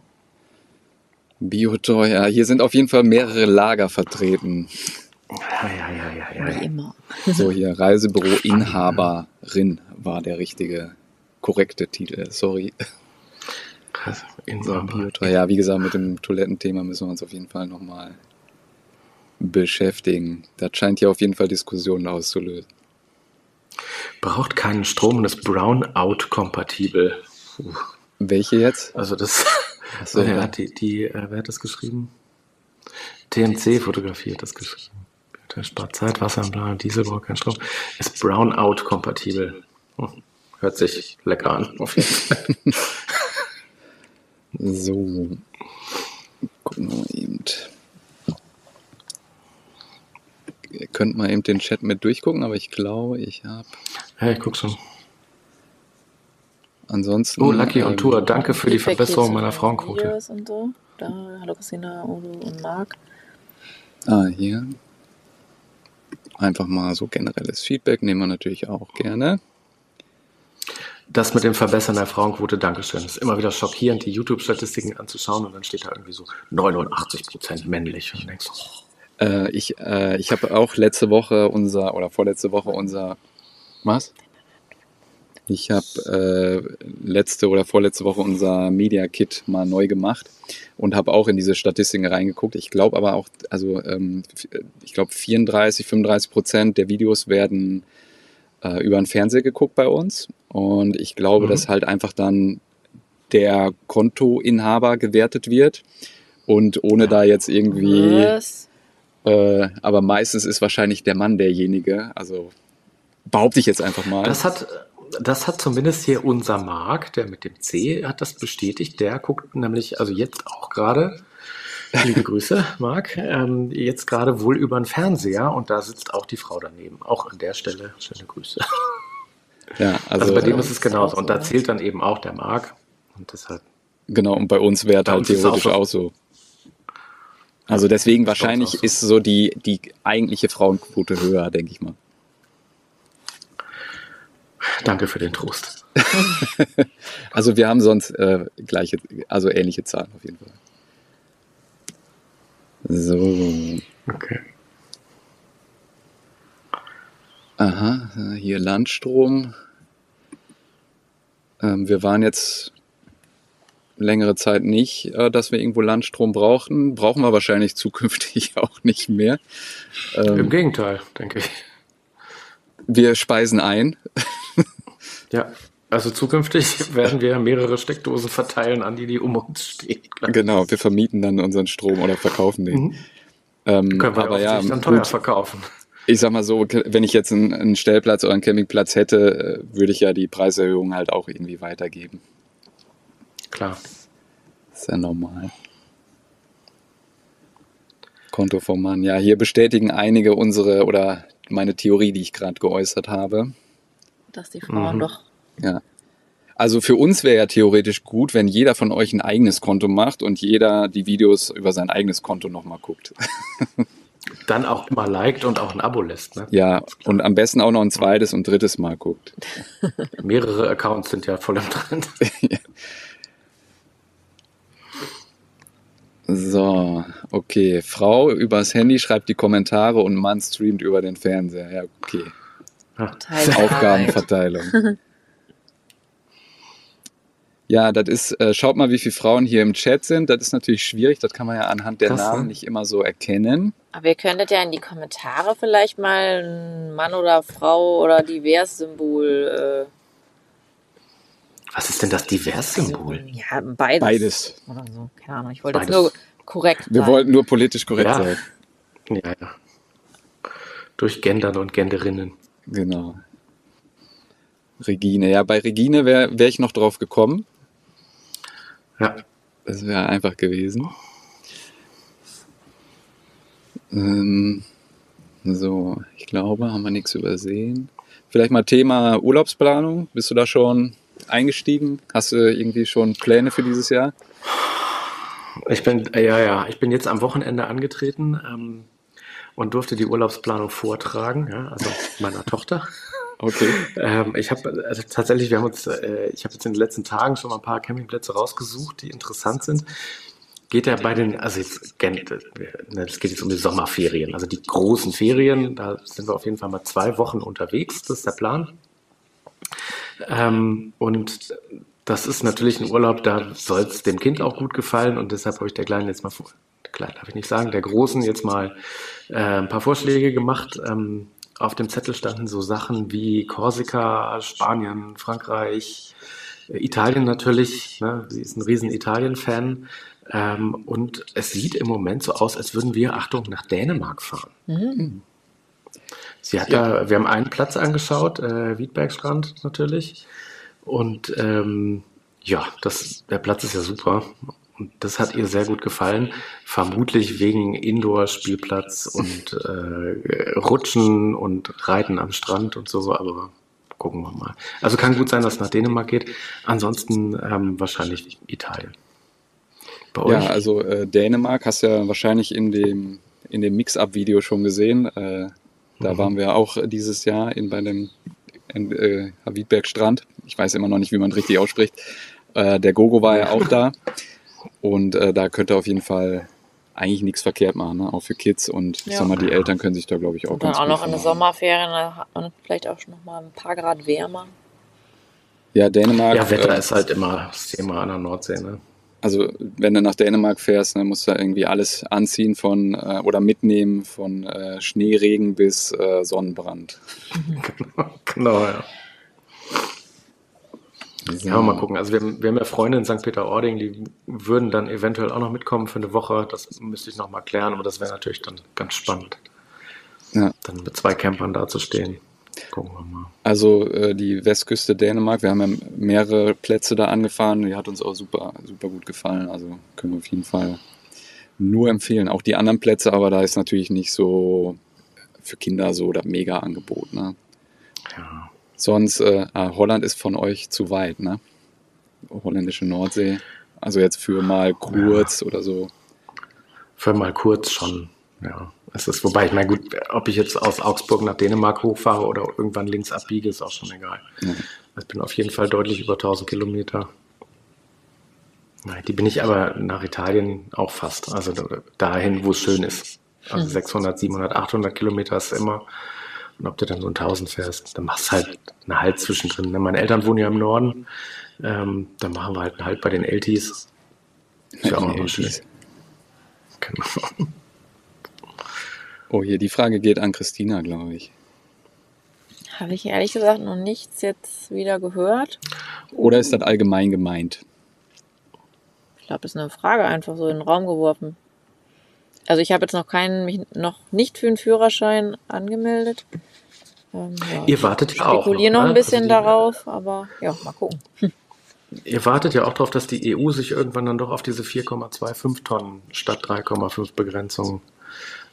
Biotoy, ja, hier sind auf jeden Fall mehrere Lager vertreten. Ja, ja, ja, ja, ja. wie immer. So hier, Reisebüro Inhaberin war der richtige, korrekte Titel. Sorry. Krass. Inhaber. Ja, wie gesagt, mit dem Toilettenthema müssen wir uns auf jeden Fall nochmal beschäftigen. Das scheint ja auf jeden Fall Diskussionen auszulösen. Braucht keinen Strom und ist Brownout-kompatibel. Welche jetzt? Also das, Achso, ja, ja. die, die äh, wer hat das geschrieben? TMC-Fotografie hat das geschrieben. Der spart Zeit, Wasser, bla, Diesel braucht keinen Strom. Ist Brownout-kompatibel. Hm. Hört sich lecker an, auf jeden Fall. So. Gucken wir mal eben. Ihr könnt mal eben den Chat mit durchgucken, aber ich glaube, ich habe Ja, ich guck schon. ansonsten. Oh, Lucky on ähm, Tour. Danke für die Verbesserung meiner Frauenquote. Und so. Da, hallo Christina, Udo und Marc. Ah, hier. Einfach mal so generelles Feedback nehmen wir natürlich auch gerne. Das mit dem Verbessern der Frauenquote, Dankeschön. Es ist immer wieder schockierend, die YouTube-Statistiken anzuschauen und dann steht da irgendwie so 89% männlich. Und du denkst, oh, Äh, ich äh, ich habe auch letzte Woche unser, oder vorletzte Woche unser, was? Ich habe äh, letzte oder vorletzte Woche unser Media Kit mal neu gemacht und habe auch in diese Statistiken reingeguckt. Ich glaube aber auch, also ähm, f- ich glaube 34, 35 Prozent der Videos werden äh, über den Fernseher geguckt bei uns und ich glaube, Mhm. dass halt einfach dann der Kontoinhaber gewertet wird und ohne da jetzt irgendwie Was? Äh, aber meistens ist wahrscheinlich der Mann derjenige. Also behaupte ich jetzt einfach mal. Das hat, das hat zumindest hier unser Marc, der mit dem C hat das bestätigt. Der guckt nämlich, also jetzt auch gerade, liebe Grüße, Marc, ähm, jetzt gerade wohl über den Fernseher und da sitzt auch die Frau daneben. Auch an der Stelle schöne Grüße. ja, also, Also, bei dem äh, ist es genauso. Und da zählt dann eben auch der Marc. Und deshalb, genau. Und bei uns wäre halt theoretisch auch auch so. Also deswegen wahrscheinlich so. ist so die die eigentliche Frauenquote höher, denke ich mal. danke für den Trost. Also wir haben sonst äh, gleiche, also ähnliche Zahlen auf jeden Fall. So, Okay. aha, hier Landstrom. Ähm, wir waren jetzt längere Zeit nicht, äh, dass wir irgendwo Landstrom brauchten. Brauchen wir wahrscheinlich zukünftig auch nicht mehr. Im Ähm, Gegenteil, denke ich. wir speisen ein. Ja, also zukünftig werden wir mehrere Steckdosen verteilen an die, die um uns stehen. Genau, wir vermieten dann unseren Strom oder verkaufen den. Mhm. Ähm, Können wir aber ja, dann teuer gut, verkaufen. ich sag mal so, wenn ich jetzt einen, einen Stellplatz oder einen Campingplatz hätte, äh, würde ich ja die Preiserhöhung halt auch irgendwie weitergeben. Klar. Ist ja normal. Konto vom Mann. Ja, hier bestätigen einige unsere oder meine Theorie, die ich gerade geäußert habe. Dass die Frauen Mhm. doch. Ja. Also für uns wäre ja theoretisch gut, wenn jeder von euch ein eigenes Konto macht und jeder die Videos über sein eigenes Konto nochmal guckt. Dann auch mal liked und auch ein Abo lässt. Ne? Ja, und am besten auch noch ein zweites und drittes Mal guckt. Mehrere Accounts sind ja voll im Trend. So, okay. Frau übers Handy schreibt die Kommentare und Mann streamt über den Fernseher. Ja, okay. Teil Aufgabenverteilung. Ja, das ist, äh, schaut mal, wie viele Frauen hier im Chat sind. Das ist natürlich schwierig, das kann man ja anhand der Krass, Namen ne? nicht immer so erkennen. Aber ihr könntet ja in die Kommentare vielleicht mal ein Mann oder Frau oder Divers-Symbol. Was ist denn das Divers-Symbol? ja, beides. Beides. Oder so. Keine Ahnung. Ich wollte Beides. nur korrekt Wir sein. wollten nur politisch korrekt Ja. sein. Ja, ja. Durch Gendern und Genderinnen. Genau. Regine. Ja, bei Regine wäre wär ich noch drauf gekommen. Ja. Das wäre einfach gewesen. Ähm, so, ich glaube, haben wir nichts übersehen. Vielleicht mal Thema Urlaubsplanung. Bist du da schon eingestiegen? Hast du irgendwie schon Pläne für dieses Jahr? Ich bin, ja, ja, ich bin jetzt am Wochenende angetreten ähm, und durfte die Urlaubsplanung vortragen, ja, also meiner Tochter. Okay. Ähm, ich habe also tatsächlich, wir haben uns, äh, ich habe jetzt in den letzten Tagen schon mal ein paar Campingplätze rausgesucht, die interessant sind. Geht ja bei den, also jetzt, ne, es geht jetzt um die Sommerferien, also die großen Ferien, da sind wir auf jeden Fall mal zwei Wochen unterwegs, das ist der Plan. Ähm, und das ist natürlich ein Urlaub, da soll es dem Kind auch gut gefallen und deshalb habe ich der Kleinen jetzt mal vor, der Kleinen darf ich nicht sagen, der Großen jetzt mal äh, ein paar Vorschläge gemacht. Ähm, auf dem Zettel standen so Sachen wie Korsika, Spanien, Frankreich, äh, Italien natürlich. Ne? Sie ist ein riesen Italien-Fan. Ähm, und es sieht im Moment so aus, als würden wir, Achtung, nach Dänemark fahren. Mhm. Sie hat da, wir haben einen Platz angeschaut, äh, Wiedbergstrand natürlich. Und ähm, ja, das, der Platz ist ja super. Und das hat ihr sehr gut gefallen. Vermutlich wegen Indoor-Spielplatz und äh, Rutschen und Reiten am Strand und so, aber gucken wir mal. Also kann gut sein, dass es nach Dänemark geht. Ansonsten ähm, wahrscheinlich Italien. Bei euch? Ja, also äh, Dänemark hast du ja wahrscheinlich in dem, in dem Mix-Up-Video schon gesehen. Äh, da Mhm. waren wir auch dieses Jahr in, bei dem in, äh, Strand. Ich weiß immer noch nicht, wie man richtig ausspricht. Äh, der Gogo war ja auch da. Und äh, da könnte auf jeden Fall eigentlich nichts verkehrt machen, ne? auch für Kids. Und ich Ja. sag mal, die Eltern können sich da, glaube ich, auch Und dann ganz auch gut noch in der. Sommerferien, da hat man vielleicht auch schon noch mal ein paar Grad wärmer. Ja, Dänemark. ja, Wetter äh, ist halt immer das Thema an der Nordsee. Ne? Also wenn du nach Dänemark fährst, dann musst du irgendwie alles anziehen von äh, oder mitnehmen von äh, Schneeregen bis äh, Sonnenbrand. genau, ja. So. Ja, mal gucken. Also wir, haben- wir haben ja Freunde in St. Peter-Ording, die würden dann eventuell auch noch mitkommen für eine Woche. Das müsste ich noch mal klären, aber das wäre natürlich dann ganz spannend, Ja. dann mit zwei Campern da zu stehen. Gucken wir mal. Also äh, die Westküste Dänemark, wir haben ja mehrere Plätze da angefahren, die hat uns auch super, super gut gefallen. Also können wir auf jeden Fall nur empfehlen. Auch die anderen Plätze, aber da ist natürlich nicht so für Kinder so das mega Angebot. Ne? Ja. Sonst, äh, ah, Holland ist von euch zu weit, ne? Holländische Nordsee. Also jetzt für mal kurz oder so. Für mal kurz schon, ja. Es ist, wobei ich meine, gut, ob ich jetzt aus Augsburg nach Dänemark hochfahre oder irgendwann links abbiege, ist auch schon egal. Ja. Ich bin auf jeden Fall deutlich über 1000 Kilometer. Nein, Die bin ich aber nach Italien auch fast. Also dahin, wo es schön ist. Also 600, 700, 800 Kilometer ist immer. Und ob du dann so 1000 fährst, dann machst du halt einen Halt zwischendrin. ne? Meine Eltern wohnen ja im Norden. Ähm, dann machen wir halt einen Halt bei den Eltis. Ist ja auch Eltis. schlecht. Genau. Oh, hier, die Frage geht an Christina, glaube ich. Habe ich ehrlich gesagt noch nichts jetzt wieder gehört. Oder ist das allgemein gemeint? Ich glaube, das ist eine Frage einfach so in den Raum geworfen. Also ich habe jetzt noch keinen, mich noch nicht für einen Führerschein angemeldet. Ähm, ja. Ihr wartet ja auch. spekuliere noch ne? ein bisschen Also die- darauf, aber ja, mal gucken. Ihr wartet ja auch darauf, dass die EU sich irgendwann dann doch auf diese 4,25 Tonnen statt 3,5 Begrenzung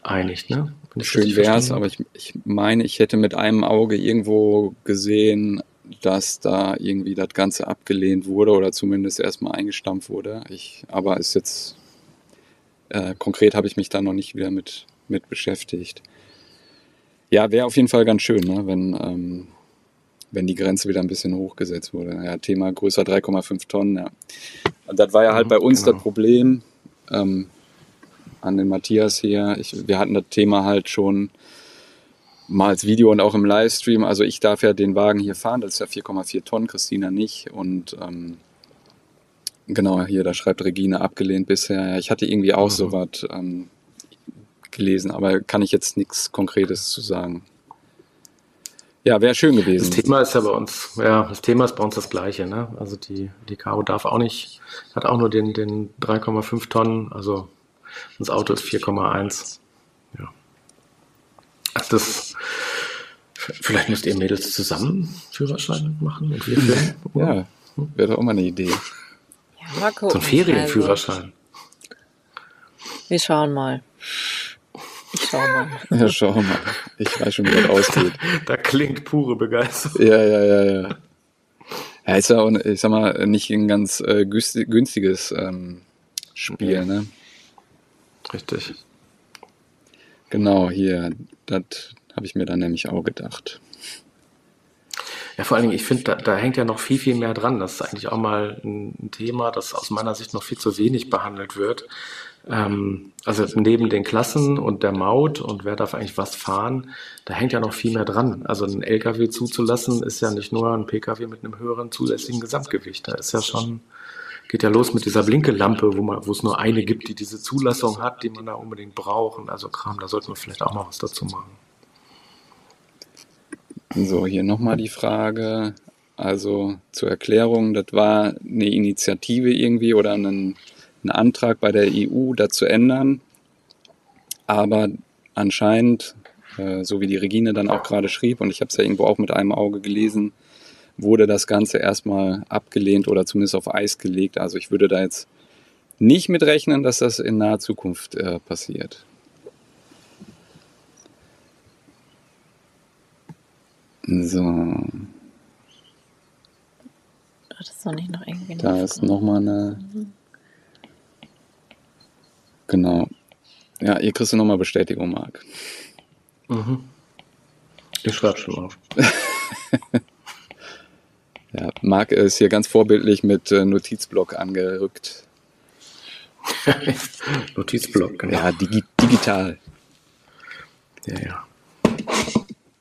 einigt. Ne? Schön wäre es, aber ich, ich meine, ich hätte mit einem Auge irgendwo gesehen, dass da irgendwie das Ganze abgelehnt wurde oder zumindest erstmal eingestampft wurde. Ich, aber ist jetzt äh, konkret habe ich mich da noch nicht wieder mit, mit beschäftigt. Ja, wäre auf jeden Fall ganz schön, ne? wenn, ähm, wenn die Grenze wieder ein bisschen hochgesetzt wurde. Ja, Thema größer 3,5 Tonnen. Ja. Und das war ja halt bei uns genau. das Problem ähm, an den Matthias hier. Ich, wir hatten das Thema halt schon mal als Video und auch im Livestream. Also ich darf ja den Wagen hier fahren, das ist ja 4,4 Tonnen, Christina nicht. Und ähm, genau, hier, da schreibt Regine abgelehnt bisher. Ich hatte irgendwie auch mhm. so was ähm, gelesen, aber kann ich jetzt nichts Konkretes zu sagen. Ja, wäre schön gewesen. Das Thema ist ja bei uns, ja, das Thema ist bei uns das gleiche, ne? Also die, die Caro darf auch nicht, hat auch nur den, den 3,5 Tonnen, also das Auto ist 4,1. Ja. Also das, vielleicht müsst ihr Mädels zusammen Führerschein machen und wir filmen. ja, wäre doch auch mal eine Idee. Ja, mal gucken. So ein Ferienführerschein. Also, wir schauen mal. Ich schau mal. Ja, schau mal. Ich weiß schon, wie das ausgeht. Da klingt pure Begeisterung. Ja, ja, ja, ja. Ja, ist ja auch, ich sag mal, nicht ein ganz äh, günstiges ähm, Spiel, okay. ne? Richtig. Genau, hier, das habe ich mir dann nämlich auch gedacht. Ja, vor allen Dingen, ich finde, da, da, hängt ja noch viel, viel mehr dran. Das ist eigentlich auch mal ein Thema, das aus meiner Sicht noch viel zu wenig behandelt wird. Ähm, also neben den Klassen und der Maut und wer darf eigentlich was fahren, da hängt ja noch viel mehr dran. Also ein LKW zuzulassen ist ja nicht nur ein PKW mit einem höheren zulässigen Gesamtgewicht. Da ist ja schon, geht ja los mit dieser Blinkelampe, wo man, wo es nur eine gibt, die diese Zulassung hat, die man da unbedingt braucht. also Kram, da sollten wir vielleicht auch mal was dazu machen. So, hier nochmal die Frage. Also zur Erklärung, das war eine Initiative irgendwie oder ein einen Antrag bei der EU, das zu ändern. Aber anscheinend, äh, so wie die Regine dann auch gerade schrieb, und ich habe es ja irgendwo auch mit einem Auge gelesen, wurde das Ganze erstmal abgelehnt oder zumindest auf Eis gelegt. Also ich würde da jetzt nicht mit rechnen, dass das in naher Zukunft äh, passiert. So. Das ist doch nicht noch irgendwie. Da ist nochmal eine. Genau. Ja, ihr kriegst nochmal Bestätigung, Marc. Mhm. Ich schreibe schon auf. ja, Marc ist hier ganz vorbildlich mit äh, Notizblock angerückt. Notizblock, genau. Ja, digi digital. Ja, ja.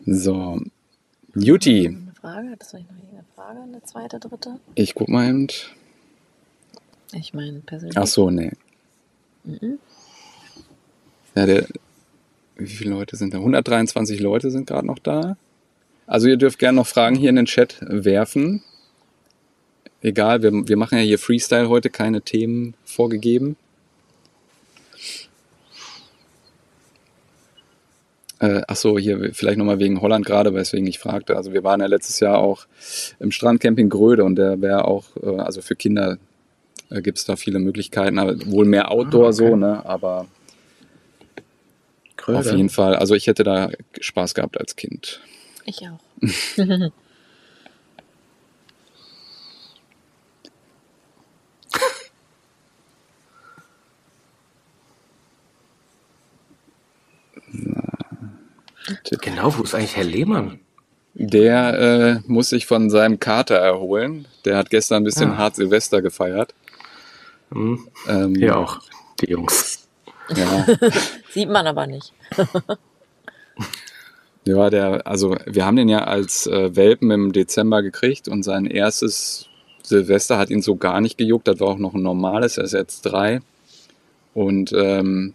So. Juti. Eine Frage? Hattest du noch eine Frage? Eine zweite, dritte? Ich guck mal eben. Ich meine persönlich. Ach so, nee. Mhm. Ja, der, wie viele Leute sind da? 123 Leute sind gerade noch da. Also ihr dürft gerne noch Fragen hier in den Chat werfen. Egal, wir, wir machen ja hier Freestyle heute, keine Themen vorgegeben. Äh, ach so, hier vielleicht nochmal wegen Holland gerade, weswegen ich fragte. Also wir waren ja letztes Jahr auch im Strandcamping Gröde und der wäre auch, äh, also für Kinder äh, gibt es da viele Möglichkeiten, aber wohl mehr Outdoor ah, okay. so, ne? Aber Kröder. auf jeden Fall. Also ich hätte da Spaß gehabt als Kind. Ich auch. Genau, wo ist eigentlich Herr Lehmann? Der äh, muss sich von seinem Kater erholen. Der hat gestern ein bisschen ja. Ah. hart Silvester gefeiert. Mhm. Ähm, Hier auch, die Jungs. Ja. Sieht man aber nicht. ja, der, also wir haben den ja als äh, Welpen im Dezember gekriegt und sein erstes Silvester hat ihn so gar nicht gejuckt. Das war auch noch ein normales, er ist jetzt drei. Und ähm,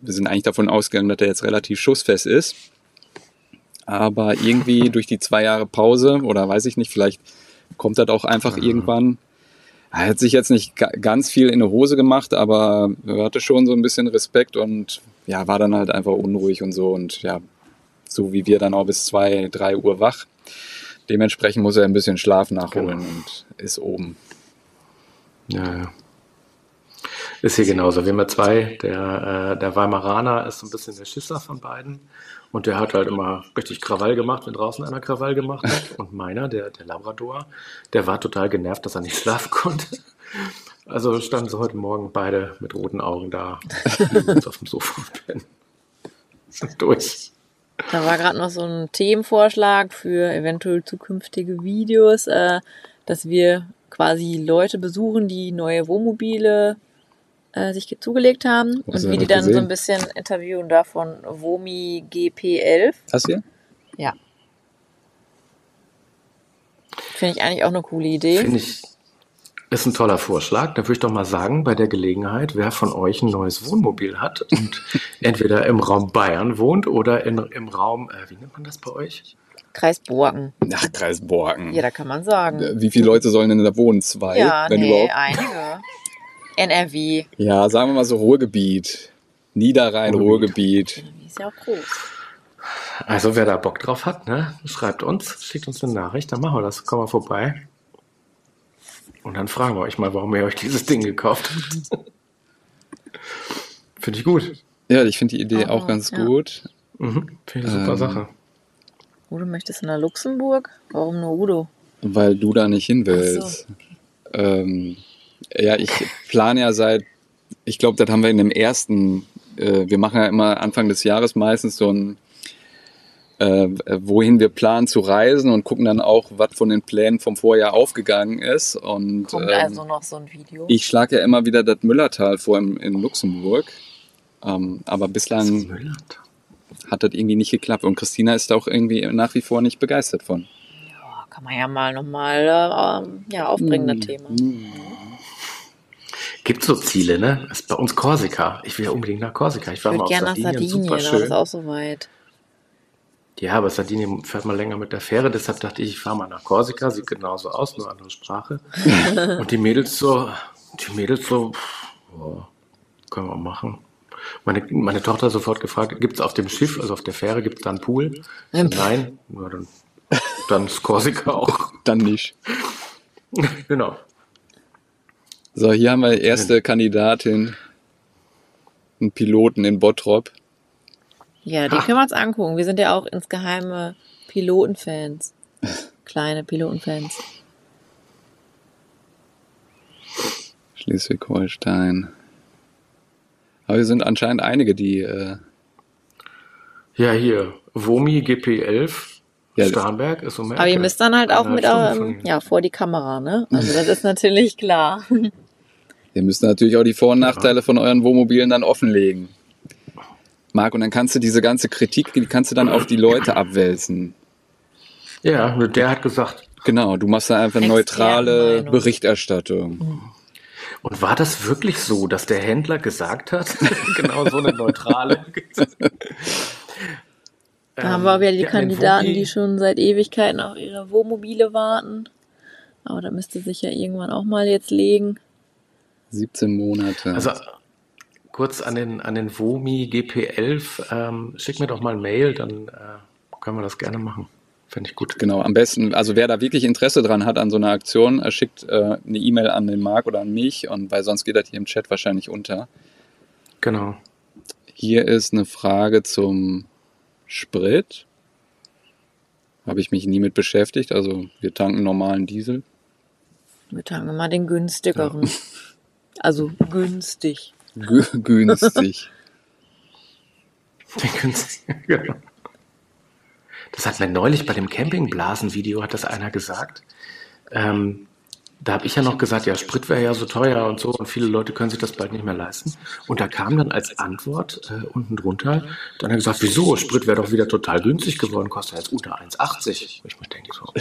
wir sind eigentlich davon ausgegangen, dass er jetzt relativ schussfest ist. Aber irgendwie durch die zwei Jahre Pause oder weiß ich nicht, vielleicht kommt das auch einfach irgendwann, er hat sich jetzt nicht ganz viel in die Hose gemacht, aber er hatte schon so ein bisschen Respekt und ja, war dann halt einfach unruhig und so und ja, so wie wir dann auch bis zwei, drei Uhr wach. Dementsprechend muss er ein bisschen Schlaf nachholen Genau. und ist oben. Ja, ja. Ist hier genauso. Wir haben ja zwei. Der, äh, der Weimaraner ist so ein bisschen der Schisser von beiden. Und der hat halt immer richtig Krawall gemacht, wenn draußen einer Krawall gemacht hat. Und meiner, der, der Labrador, der war total genervt, dass er nicht schlafen konnte. Also standen sie heute Morgen beide mit roten Augen da, auf dem Sofa und durch. Da war gerade noch so ein Themenvorschlag für eventuell zukünftige Videos, äh, dass wir quasi Leute besuchen, die neue Wohnmobile äh, sich ge- zugelegt haben Hast und du wie die dann so gesehen? ein bisschen interviewen davon Womi GP11. Das hier? Ja. Finde ich eigentlich auch eine coole Idee. Finde ich, ist ein toller Vorschlag. Da würde ich doch mal sagen, bei der Gelegenheit, wer von euch ein neues Wohnmobil hat und entweder im Raum Bayern wohnt oder in, im Raum, äh, wie nennt man das bei euch? Kreis Borken. Ach, Kreis Borken. Ja, da kann man sagen. Äh, Wie viele Leute sollen denn da wohnen? Zwei? Ja, wenn nee, überhaupt? einige. NRW. Ja, sagen wir mal so Ruhrgebiet. Niederrhein, Ruhrgebiet. Ruhrgebiet. Die ist ja auch groß. Also wer da Bock drauf hat, ne, schreibt uns, schickt uns eine Nachricht, dann machen wir das. Kommen wir vorbei. Und dann fragen wir euch mal, warum ihr euch dieses Ding gekauft habt. Finde ich gut. Ja, ich finde die Idee Oh, auch ganz ja. gut. Mhm. Finde ich eine super Ähm, Sache. Udo, möchtest du nach Luxemburg? Warum nur Udo? Weil du da nicht hin willst. Ähm, ja, ich plane ja seit, ich glaube, das haben wir in dem ersten, äh, wir machen ja immer Anfang des Jahres meistens so ein, äh, wohin wir planen zu reisen und gucken dann auch, was von den Plänen vom Vorjahr aufgegangen ist. Und Kommt ähm, also noch so ein Video. ich schlage ja immer wieder das Müllertal vor in, in Luxemburg. Ähm, aber bislang Müllert. hat das irgendwie nicht geklappt. Und Christina ist da auch irgendwie nach wie vor nicht begeistert von. Ja, kann man ja mal nochmal äh, ja, aufbringen, das Thema. Gibt so Ziele, ne? Das ist bei uns Korsika. Ich will ja unbedingt nach Korsika. Ich war Ich mal würde auf gerne nach Sardinien, Sardinien, super aber das ist schön. auch so weit. Ja, aber Sardinien fährt man länger mit der Fähre, deshalb dachte ich, ich fahre mal nach Korsika, sieht genauso aus, nur andere Sprache. Und die Mädels so, die Mädels so, boah, können wir machen. Meine, meine Tochter hat sofort gefragt, gibt es auf dem Schiff, also auf der Fähre, gibt es da einen Pool? Nein, ja, dann, dann ist Korsika auch. Dann nicht. genau. So, hier haben wir die erste Kandidatin, einen Piloten in Bottrop. Ja, den können wir uns angucken. Wir sind ja auch insgeheime Pilotenfans. Kleine Pilotenfans. Schleswig-Holstein. Aber wir sind anscheinend einige, die. Äh, Ja, hier, Womi GP11, Ja, Starnberg ist um die Aber ihr müsst dann halt auch mit eurem, ja, vor die Kamera, ne? Also das ist natürlich klar. wir müssen natürlich auch die Vor- und Nachteile von euren Wohnmobilen dann offenlegen. Marc, und dann kannst du diese ganze Kritik, die kannst du dann auf die Leute abwälzen. Ja, der hat gesagt, Genau, du machst da einfach neutrale Berichterstattung. Und war das wirklich so, dass der Händler gesagt hat, genau so eine neutrale? Da haben wir auch wieder die ja, Kandidaten, die schon seit Ewigkeiten auf ihre Wohnmobile warten. Aber da müsste sich ja irgendwann auch mal jetzt legen. 17 Monate. Also kurz an den, an den Womi GP11, ähm, schick mir doch mal ein Mail, dann äh, können wir das gerne machen. Finde ich gut. Genau, am besten, also wer da wirklich Interesse dran hat an so einer Aktion, er schickt äh, eine E-Mail an den Marc oder an mich und weil sonst geht das hier im Chat wahrscheinlich unter. Genau. Hier ist eine Frage zum Sprit. Habe ich mich nie mit beschäftigt. Also wir tanken normalen Diesel. Wir tanken mal den günstigeren. Also günstig. Gü günstig. Genau. Das hat mir neulich bei dem Campingblasen-Video, hat das einer gesagt. Ähm, da habe ich ja noch gesagt, ja, Sprit wäre ja so teuer und so und viele Leute können sich das bald nicht mehr leisten. Und da kam dann als Antwort äh, unten drunter, dann hat er gesagt, wieso, Sprit wäre doch wieder total günstig geworden, kostet jetzt unter 1,80. Ich mir denke so,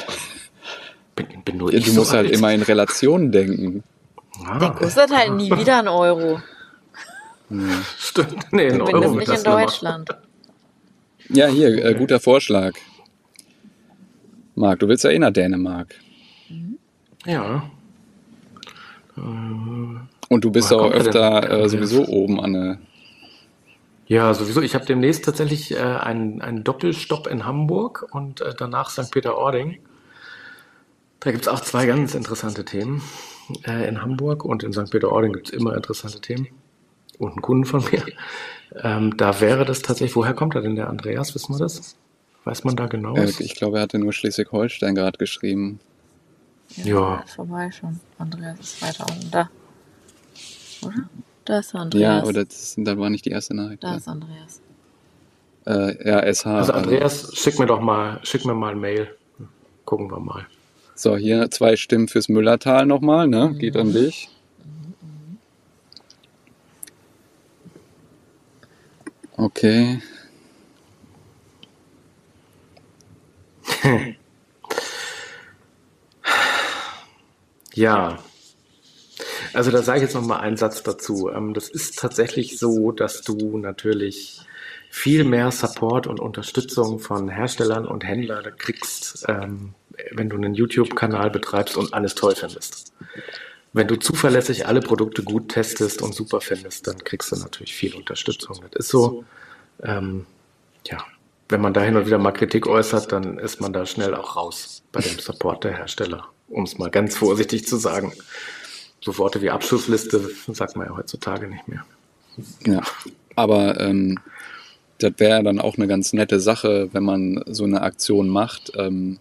bin, bin nur Ja, ich du so musst halt alt? immer in Relationen denken. Ah, Der kostet halt nie wieder einen Euro. stimmt. Nee, ein Euro nicht in. Deutschland. Ja, hier, äh, guter Vorschlag. Marc, du willst ja eh nach Dänemark. Ja, Und du bist auch er öfter äh, sowieso oben an der. Ja, sowieso. Ich habe demnächst tatsächlich äh, einen, einen Doppelstopp in Hamburg und äh, danach St. Peter-Ording. Da gibt es auch zwei ganz interessante Themen. Äh, in Hamburg und in St. Peter-Ording gibt es immer interessante Themen. Und einen Kunden von mir. Ähm, da wäre das tatsächlich, woher kommt er denn, der Andreas? Wissen wir das? Weiß man da genau? Äh, ich glaube, er hatte nur Schleswig-Holstein gerade geschrieben. Ja. Ist vorbei schon. Andreas ist weiter unten. Da. Oder? Da ist Andreas. Ja, oder das, da war nicht die erste Nachricht. Da ist Andreas. Äh, ja, SH. Also Andreas, schick mir doch mal, schick mir mal ein Mail. Gucken wir mal. So, hier zwei Stimmen fürs Müllertal nochmal, ne? Geht an dich. Okay. Ja. Also da sage ich jetzt noch mal einen Satz dazu. Ähm, das ist tatsächlich so, dass du natürlich viel mehr Support und Unterstützung von Herstellern und Händlern kriegst, ähm, wenn du einen YouTube-Kanal betreibst und alles toll findest. Wenn du zuverlässig alle Produkte gut testest und super findest, dann kriegst du natürlich viel Unterstützung. Das ist so, ähm, ja, wenn man da hin und wieder mal Kritik äußert, dann ist man da schnell auch raus bei dem Support der Hersteller, um es mal ganz vorsichtig zu sagen. So Worte wie Abschlussliste sagt man ja heutzutage nicht mehr. Ja, aber ähm, das wäre dann auch eine ganz nette Sache, wenn man so eine Aktion macht. Ähm,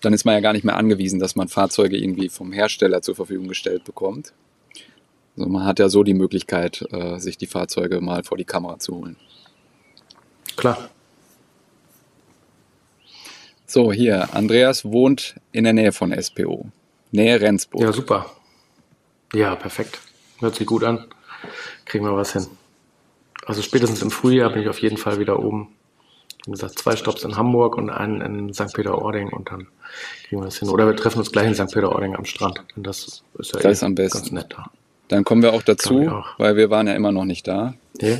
dann ist man ja gar nicht mehr angewiesen, dass man Fahrzeuge irgendwie vom Hersteller zur Verfügung gestellt bekommt. Also man hat ja so die Möglichkeit, äh, sich die Fahrzeuge mal vor die Kamera zu holen. Klar. So, hier, Andreas wohnt in der Nähe von SPO. Nähe Rendsburg. Ja, super. Ja, perfekt. Hört sich gut an. Kriegen wir was hin. Also spätestens im Frühjahr bin ich auf jeden Fall wieder oben. Wie gesagt, zwei Stops in Hamburg und einen in St. Peter-Ording und dann kriegen wir das hin. Oder wir treffen uns gleich in St. Peter-Ording am Strand. Und das ist ja Das eh ist am besten. ganz nett da. Dann kommen wir auch dazu, auch. weil wir waren ja immer noch nicht da. Ja?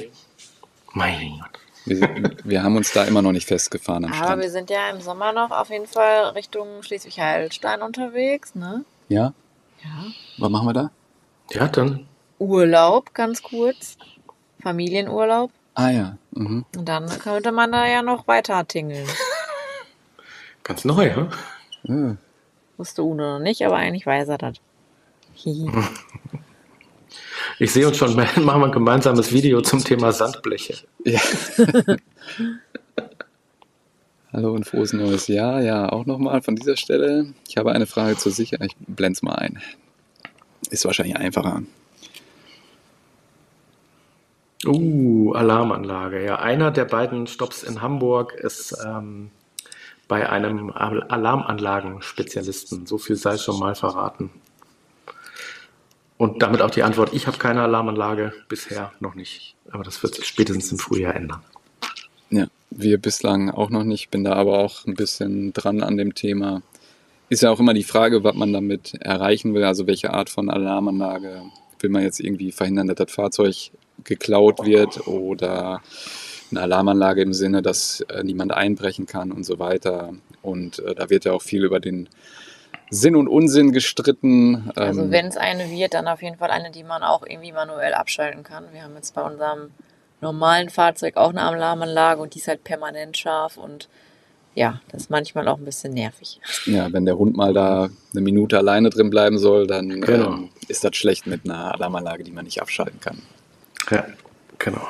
Mein Gott. Wir, wir haben uns da immer noch nicht festgefahren am Aber Strand. wir sind ja im Sommer noch auf jeden Fall Richtung Schleswig-Holstein unterwegs, ne? Ja? Ja. Was machen wir da? Ja, dann. Urlaub, ganz kurz. Familienurlaub. Ah ja. Mhm. Und dann könnte man da ja noch weiter tingeln. Ganz neu, hm? Ja. Wusste Uno noch nicht, aber eigentlich weiß er das. Ich sehe uns schon, machen wir ein gemeinsames Video zum Thema Sandbleche. Ja. Hallo und frohes neues Jahr. Ja, auch nochmal von dieser Stelle. Ich habe eine Frage zur Sicherheit. Ich blende es mal ein. Ist wahrscheinlich einfacher. Uh, Alarmanlage. Ja, einer der beiden Stops in Hamburg ist ähm, bei einem Al- Alarmanlagenspezialisten. So viel sei schon mal verraten. Und damit auch die Antwort, ich habe keine Alarmanlage, bisher noch nicht. Aber das wird sich spätestens im Frühjahr ändern. Ja, wir bislang auch noch nicht. Bin da aber auch ein bisschen dran an dem Thema. Ist ja auch immer die Frage, was man damit erreichen will. Also welche Art von Alarmanlage will man jetzt irgendwie verhindern, dass das Fahrzeug geklaut wird oder eine Alarmanlage im Sinne, dass äh, niemand einbrechen kann und so weiter. Und äh, da wird ja auch viel über den Sinn und Unsinn gestritten. Also Ähm, wenn es eine wird, dann auf jeden Fall eine, die man auch irgendwie manuell abschalten kann. Wir haben jetzt bei unserem normalen Fahrzeug auch eine Alarmanlage und die ist halt permanent scharf und ja, das ist manchmal auch ein bisschen nervig. ja, wenn der Hund mal da eine Minute alleine drin bleiben soll, dann Genau. ähm, ist das schlecht mit einer Alarmanlage, die man nicht abschalten kann. Ja, genau.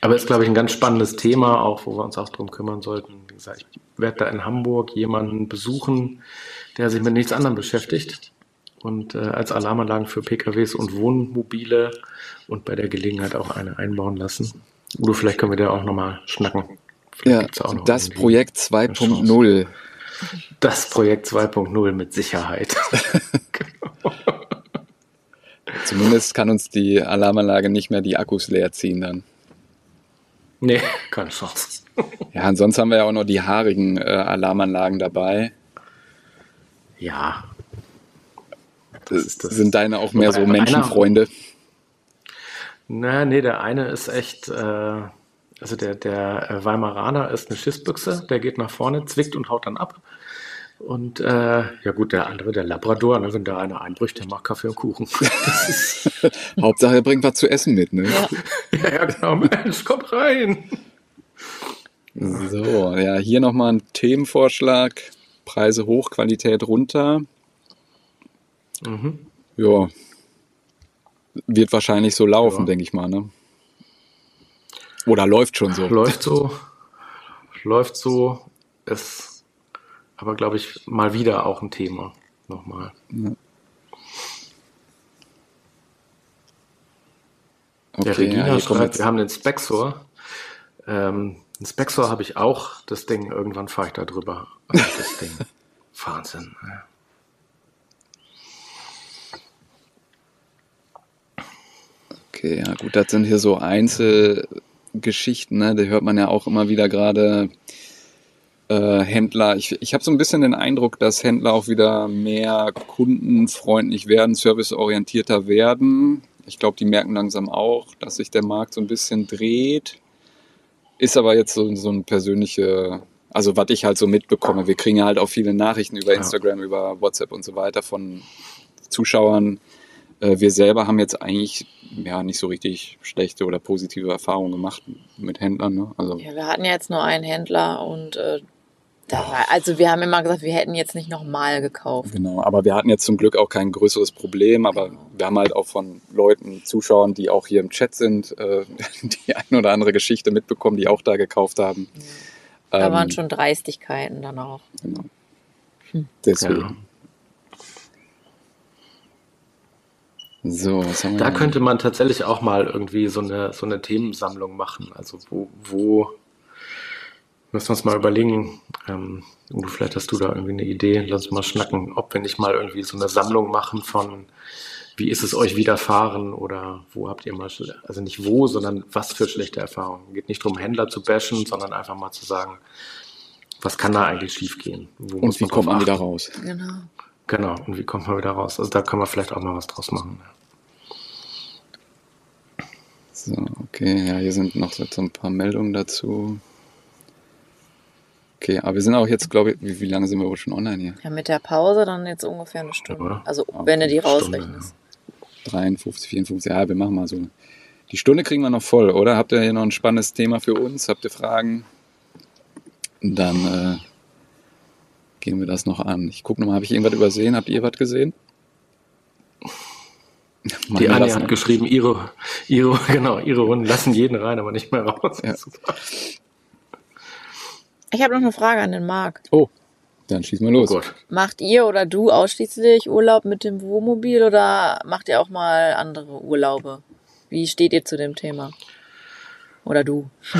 Aber ist, glaube ich, ein ganz spannendes Thema, auch wo wir uns auch drum kümmern sollten. Wie gesagt, ich werde da in Hamburg jemanden besuchen, der sich mit nichts anderem beschäftigt und äh, als Alarmanlagen für PKWs und Wohnmobile und bei der Gelegenheit auch eine einbauen lassen. Udo, vielleicht können wir da auch nochmal schnacken. Vielleicht Ja, noch das Projekt eine 2.0. Das Projekt 2.0 mit Sicherheit. Zumindest kann uns die Alarmanlage nicht mehr die Akkus leer ziehen dann. nee, keine Chance. Ja, ansonsten haben wir ja auch noch die haarigen äh, Alarmanlagen dabei. Ja, Das das. Sind deine auch mehr so Menschenfreunde? Na, nee, der eine ist echt, äh, also der, der äh, Weimaraner ist eine Schissbüchse, der geht nach vorne, zwickt und haut dann ab. Und äh, ja gut, der andere, der Labrador, ne, wenn da einer einbricht, der macht Kaffee und Kuchen. Das ist, Hauptsache, er bringt was zu essen mit, ne? Ja. ja, ja, genau, Mensch, kommt rein. So, ja, hier nochmal ein Themenvorschlag. Preise hoch, Qualität runter. Mhm. Ja, wird wahrscheinlich so laufen, Ja. denke ich mal. Ne? Oder läuft schon so. Läuft so, läuft so, ist aber, glaube ich, mal wieder auch ein Thema. Nochmal. Der Okay, Regina ja, schreibt, wir haben den Spexor. Ähm, den Spexor habe ich auch. Das Ding, irgendwann fahre ich da drüber. Also das Ding. Wahnsinn. Ja. okay, ja gut, das sind hier so Einzelgeschichten, ne? Da hört man ja auch immer wieder gerade äh, Händler. Ich, ich habe so ein bisschen den Eindruck, dass Händler auch wieder mehr kundenfreundlich werden, serviceorientierter werden. Ich glaube, die merken langsam auch, dass sich der Markt so ein bisschen dreht. Ist aber jetzt so, so ein persönliche, also was ich halt so mitbekomme. Wir kriegen ja halt auch viele Nachrichten über Ja. Instagram, über WhatsApp und so weiter von Zuschauern. Äh, Wir selber haben jetzt eigentlich ja nicht so richtig schlechte oder positive Erfahrungen gemacht mit Händlern. Ne? Also Ja, wir hatten ja jetzt nur einen Händler und äh, war, also wir haben immer gesagt, wir hätten jetzt nicht nochmal gekauft. Genau, aber wir hatten jetzt zum Glück auch kein größeres Problem, aber wir haben halt auch von Leuten, Zuschauern, die auch hier im Chat sind, äh, die eine oder andere Geschichte mitbekommen, die auch da gekauft haben. Da Ähm, waren schon Dreistigkeiten dann auch. Genau. Hm. Deswegen. Ja. So, was haben wir Da könnte man tatsächlich auch mal irgendwie so eine, so eine Themensammlung machen. Also wo, wo müssen wir uns mal überlegen, ähm, vielleicht hast du da irgendwie eine Idee, lass uns mal schnacken, ob wir nicht mal irgendwie so eine Sammlung machen von wie ist es euch widerfahren oder wo habt ihr mal, also nicht wo, sondern was für schlechte Erfahrungen. Geht nicht darum, Händler zu bashen, sondern einfach mal zu sagen, was kann da eigentlich schiefgehen? Wo Und wie man kommt man wieder raus? Genau. Genau, und wie kommt man wieder raus? Also da können wir vielleicht auch mal was draus machen. So, okay, ja, hier sind noch so ein paar Meldungen dazu. Okay, aber wir sind auch jetzt, glaube ich, wie, wie lange sind wir wohl schon online hier? Ja, mit der Pause dann jetzt ungefähr eine Stunde. Ja. Also wenn du die Stunde, rausrechnest. 53, 54, ja, wir machen mal so. Die Stunde kriegen wir noch voll, oder? Habt ihr hier noch ein spannendes Thema für uns? Habt ihr Fragen? Dann äh, gehen wir das noch an. Ich gucke nochmal, habe ich irgendwas übersehen? Habt ihr was gesehen? Die Anja hat geschrieben, ihre, ihre, genau, ihre Hunden lassen jeden rein, aber nicht mehr raus. Ja. Ich habe noch eine Frage an den Marc. Oh, dann schießen wir Oh los. Gott. Macht ihr oder du ausschließlich Urlaub mit dem Wohnmobil oder macht ihr auch mal andere Urlaube? Wie steht ihr zu dem Thema? Oder du?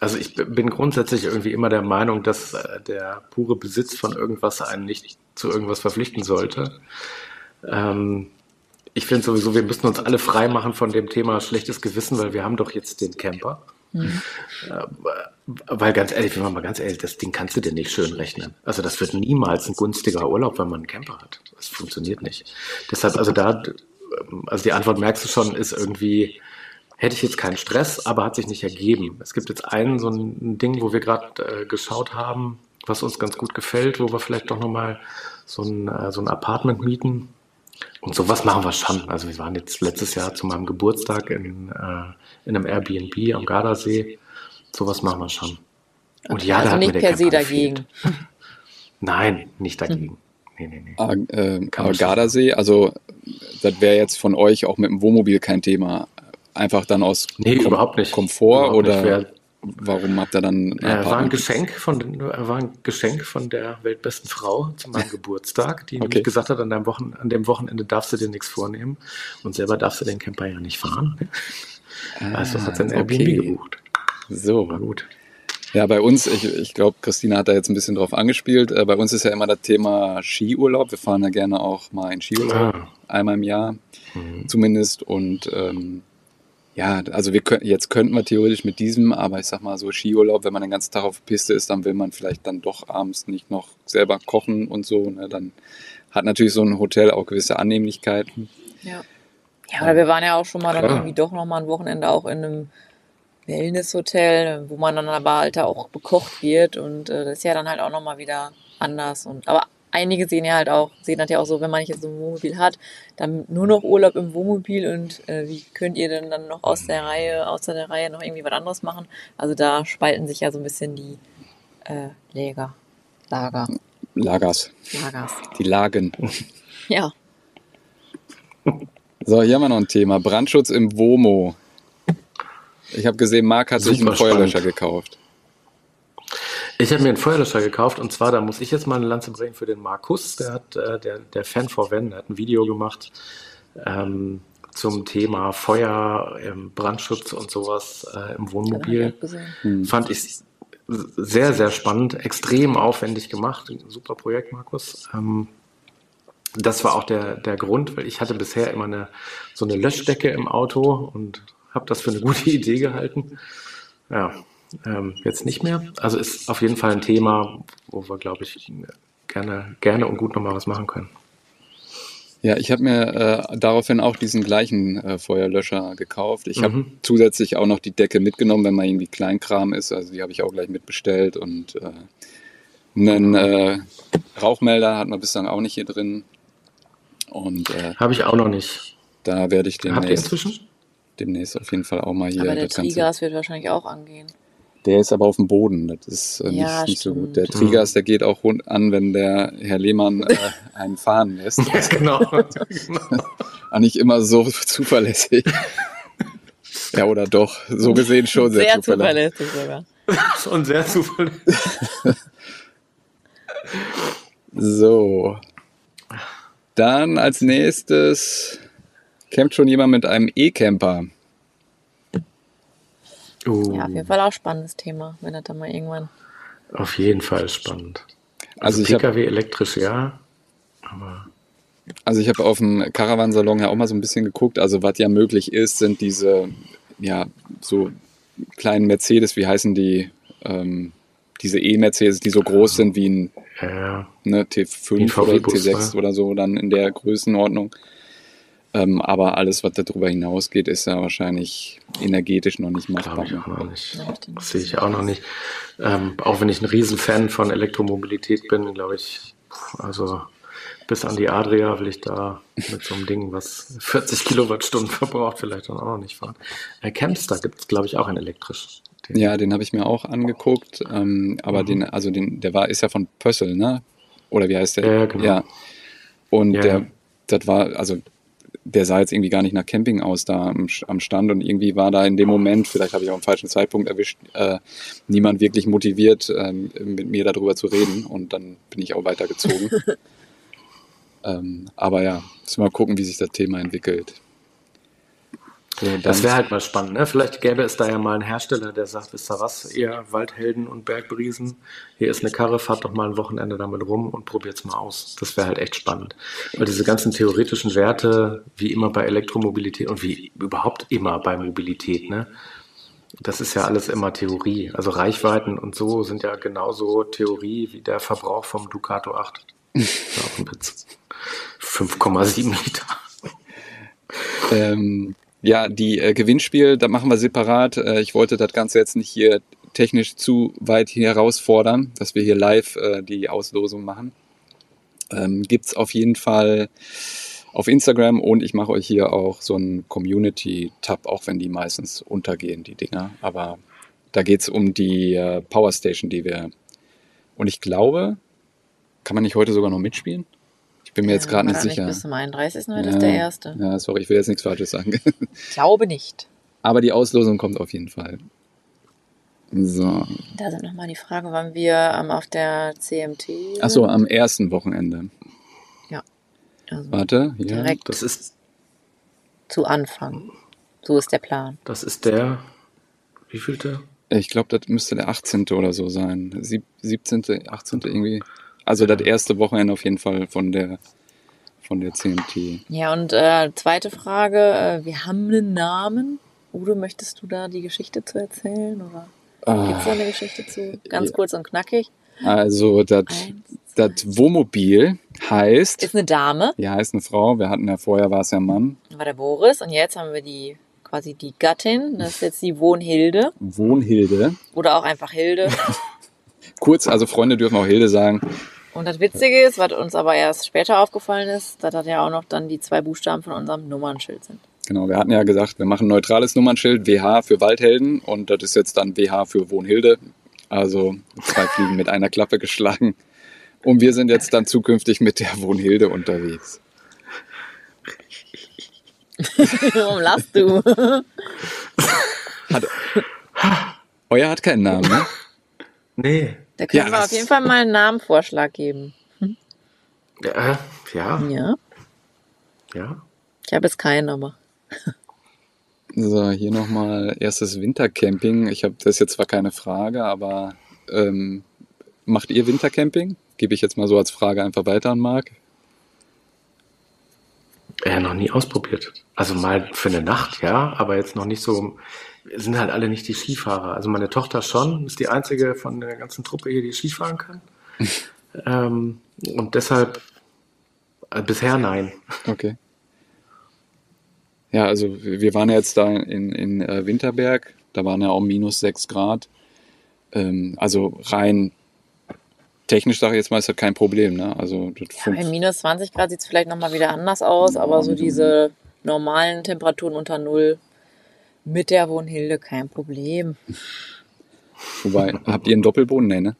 Also ich bin grundsätzlich irgendwie immer der Meinung, dass äh, der pure Besitz von irgendwas einen nicht zu irgendwas verpflichten sollte. Ähm, ich finde sowieso, wir müssen uns alle frei machen von dem Thema schlechtes Gewissen, weil wir haben doch jetzt den Camper. Äh, weil ganz ehrlich, wenn man mal ganz ehrlich, das Ding kannst du dir nicht schön rechnen. Also das wird niemals ein günstiger Urlaub, wenn man einen Camper hat. Das funktioniert nicht. Deshalb, also da, also die Antwort merkst du schon, ist irgendwie, hätte ich jetzt keinen Stress, aber hat sich nicht ergeben. Es gibt jetzt einen so ein Ding, wo wir gerade äh, geschaut haben, was uns ganz gut gefällt, wo wir vielleicht doch nochmal so ein, äh, so ein Apartment mieten. Und sowas machen wir schon. Also wir waren jetzt letztes Jahr zu meinem Geburtstag in, äh, in einem Airbnb am Gardasee. Sowas machen wir schon. Und ja, da also hat mir nicht der per se dagegen. Nein, nicht dagegen. Nee, nee, nee. Ah, äh, aber Gardasee, also das wäre jetzt von euch auch mit dem Wohnmobil kein Thema. Einfach dann aus Nee, Kom- überhaupt nicht. Komfort Überhaupt nicht. oder Wer- warum habt ihr dann ein Äh, war ein? Geschenk von war ein Geschenk von der weltbesten Frau zu meinem Geburtstag, die Okay. nämlich gesagt hat, an, deinem Wochen, an dem Wochenende darfst du dir nichts vornehmen und selber darfst du den Camper ja nicht fahren. Also hat sie ein Ah, Airbnb okay. gebucht. So, War gut. Ja, bei uns, ich, ich glaube, Christina hat da jetzt ein bisschen drauf angespielt. Äh, bei uns ist ja immer das Thema Skiurlaub. Wir fahren ja gerne auch mal in Skiurlaub, Ah. einmal im Jahr Mhm. zumindest. Und ähm, ja, also wir können, jetzt könnten wir theoretisch mit diesem, aber ich sag mal so Skiurlaub, wenn man den ganzen Tag auf der Piste ist, dann will man vielleicht dann doch abends nicht noch selber kochen und so. Ne? Dann hat natürlich so ein Hotel auch gewisse Annehmlichkeiten. Ja. Ja, oder wir waren ja auch schon mal dann Klar. irgendwie doch noch mal ein Wochenende auch in einem Wellnesshotel, wo man dann aber halt auch bekocht wird und äh, das ist ja dann halt auch noch mal wieder anders und aber einige sehen ja halt auch, sehen das ja auch so, wenn man nicht jetzt so ein Wohnmobil hat, dann nur noch Urlaub im Wohnmobil und äh, wie könnt ihr denn dann noch aus der Reihe, außer der Reihe noch irgendwie was anderes machen? Also da spalten sich ja so ein bisschen die äh, Läger. Lager. Lagers. Lagers. Die Lagen. Ja. So, hier haben wir noch ein Thema. Brandschutz im WOMO. Ich habe gesehen, Marc hat sich Super einen Feuerlöscher spannend. gekauft. Ich habe mir einen Feuerlöscher gekauft und zwar, da muss ich jetzt mal eine Lanze bringen für den Markus, der hat, äh, der, der Fan vor Wenn, der hat ein Video gemacht ähm, zum Thema Feuer, ähm, Brandschutz und sowas äh, im ich Wohnmobil. gesehen. Hm. Fand ich sehr, sehr spannend, extrem aufwendig gemacht. Ein super Projekt, Markus. Ähm, das war auch der, der Grund, weil ich hatte bisher immer eine, so eine Löschdecke im Auto und habe das für eine gute Idee gehalten. Ja, ähm, jetzt nicht mehr. Also ist auf jeden Fall ein Thema, wo wir, glaube ich, gerne, gerne und gut nochmal was machen können. Ja, ich habe mir äh, daraufhin auch diesen gleichen äh, Feuerlöscher gekauft. Ich habe Mhm. zusätzlich auch noch die Decke mitgenommen, wenn mal irgendwie Kleinkram ist. Also die habe ich auch gleich mitbestellt. Und äh, einen äh, Rauchmelder hat man bislang auch nicht hier drin. Und äh, Habe ich auch noch nicht. da werde ich Habt ihr demnächst, inzwischen? demnächst auf jeden Fall auch mal hier Aber der das Ganze. Trigas wird wahrscheinlich auch angehen. Der ist aber auf dem Boden. Das ist äh, nicht, Ja, nicht so gut. Der Trigas, der geht auch rund an, wenn der Herr Lehmann äh, einen fahren lässt. Ja, genau. genau. Auch nicht immer so zuverlässig. ja, oder doch. So gesehen schon sehr, Sehr zuverlässig. zuverlässig sogar. Schon sehr zuverlässig. So. Dann als nächstes campt schon jemand mit einem E-Camper. Uh, Ja, auf jeden Fall auch spannendes Thema, wenn das dann mal irgendwann. Auf jeden Fall spannend. Also Also, hab- PKW elektrisch, ja. Aber Also ich habe auf dem Caravansalon ja auch mal so ein bisschen geguckt. Also was ja möglich ist, sind diese, ja, so kleinen Mercedes, wie heißen die? Ähm, diese E-Mercedes, die so groß sind wie ein ja, ne, Wie ein T5 oder VW-Bus, T6 ne? oder so, dann in der Größenordnung. Ähm, aber alles, was darüber hinausgeht, ist ja wahrscheinlich energetisch noch nicht machbar. glaube ich auch noch nicht. Das sehe ich auch noch nicht. Ähm, auch wenn ich ein Riesenfan von Elektromobilität bin, glaube ich, also bis an die Adria will ich da mit so einem Ding, was 40 Kilowattstunden verbraucht, vielleicht dann auch noch nicht fahren. Äh, Campstar gibt es, glaube ich, auch ein elektrisch. Den- Ja, den habe ich mir auch angeguckt, ähm, aber Mhm. den, also den, der war, ist ja von Pössl, ne? Oder wie heißt der? Ja, genau. Ja. Und Ja, der, ja. das war, also der sah jetzt irgendwie gar nicht nach Camping aus da am, am Stand und irgendwie war da in dem Moment, vielleicht habe ich auch einen falschen Zeitpunkt erwischt, äh, niemand wirklich motiviert, ähm, mit mir darüber zu reden und dann bin ich auch weitergezogen. ähm, aber ja, müssen wir mal gucken, wie sich das Thema entwickelt. Das wäre halt mal spannend. Ne? Vielleicht gäbe es da ja mal einen Hersteller, der sagt, wisst ihr was, ihr Waldhelden und Bergbriesen, hier ist eine Karre, fahrt doch mal ein Wochenende damit rum und probiert's mal aus. Das wäre halt echt spannend. Weil diese ganzen theoretischen Werte, wie immer bei Elektromobilität und wie überhaupt immer bei Mobilität, ne? Das ist ja alles immer Theorie. Also Reichweiten und so sind ja genauso Theorie wie der Verbrauch vom Ducato 8. Ja, auf dem Witz. 5,7 Liter. Ähm, ja, die äh, Gewinnspiel, da machen wir separat. Äh, ich wollte das Ganze jetzt nicht hier technisch zu weit herausfordern, dass wir hier live äh, die Auslosung machen. Ähm, gibt's auf jeden Fall auf Instagram und ich mache euch hier auch so einen Community-Tab, auch wenn die meistens untergehen, die Dinger. Aber da geht's um die äh, Powerstation, die wir. Und ich glaube, kann man nicht heute sogar noch mitspielen? Ich bin mir jetzt gerade nicht sicher. Bis zum 31. Heute Ja. ist der erste. Ja, sorry, ich will jetzt nichts Falsches sagen. Ich glaube nicht. Aber die Auslosung kommt auf jeden Fall. So. Da sind nochmal die Frage, wann wir ähm, auf der CMT. Achso, am ersten Wochenende. Also Warte, hier. direkt Das ist, zu Anfang. So ist der Plan. das ist der, wie vielte? Ich glaube, das müsste der 18. oder so sein. Sieb 17., 18. irgendwie. Also das erste Wochenende auf jeden Fall von der von der CMT. Ja, und äh, zweite Frage, äh, wir haben einen Namen. Udo, möchtest du da die Geschichte zu erzählen? Oder gibt es da Ah, eine Geschichte zu? Ganz Ja. kurz und knackig. also das Wohnmobil heißt, Ist eine Dame, ja, heißt eine Frau. Wir hatten ja vorher war es ja ein Mann. war der Boris. Und jetzt haben wir die quasi die Gattin. Das ist jetzt die Wohnhilde. Wohnhilde. Oder auch einfach Hilde. Kurz, also Freunde dürfen auch Hilde sagen. Und das Witzige ist, was uns aber erst später aufgefallen ist, dass das ja auch noch dann die zwei Buchstaben von unserem Nummernschild sind. Genau, wir hatten ja gesagt, wir machen ein neutrales Nummernschild, WH für Waldhelden und das ist jetzt dann WH für Wohnhilde. Also zwei Fliegen mit einer Klappe geschlagen. Und wir sind jetzt dann zukünftig mit der Wohnhilde unterwegs. Warum lachst du? Hat, euer hat keinen Namen, ne? Nee. Da können Ja, wir auf jeden Fall mal einen Namenvorschlag geben. Ja, ja, Ja. ja. Ich habe jetzt keinen, aber. So, hier nochmal erstes Wintercamping. Ich habe das ist jetzt zwar keine Frage, aber ähm, macht ihr Wintercamping? Gebe ich jetzt mal so als Frage einfach weiter an Marc. Ja, noch nie ausprobiert. Also mal für eine Nacht, ja, aber jetzt noch nicht so. Sind halt alle nicht die Skifahrer. Also meine Tochter schon, ist die einzige von der ganzen Truppe hier, die Skifahren kann. ähm, und deshalb äh, bisher nein. Okay. Ja, also wir waren ja jetzt da in, in äh, Winterberg, da waren ja auch minus 6 Grad. Ähm, also rein technisch sage ich jetzt mal, ist das kein Problem. Ne? Also das Bei minus 20 Grad sieht es vielleicht nochmal wieder anders aus, aber so diese normalen Temperaturen unter Null mit der Wohnhilde kein Problem. Wobei, habt ihr einen Doppelboden? Nee, ne?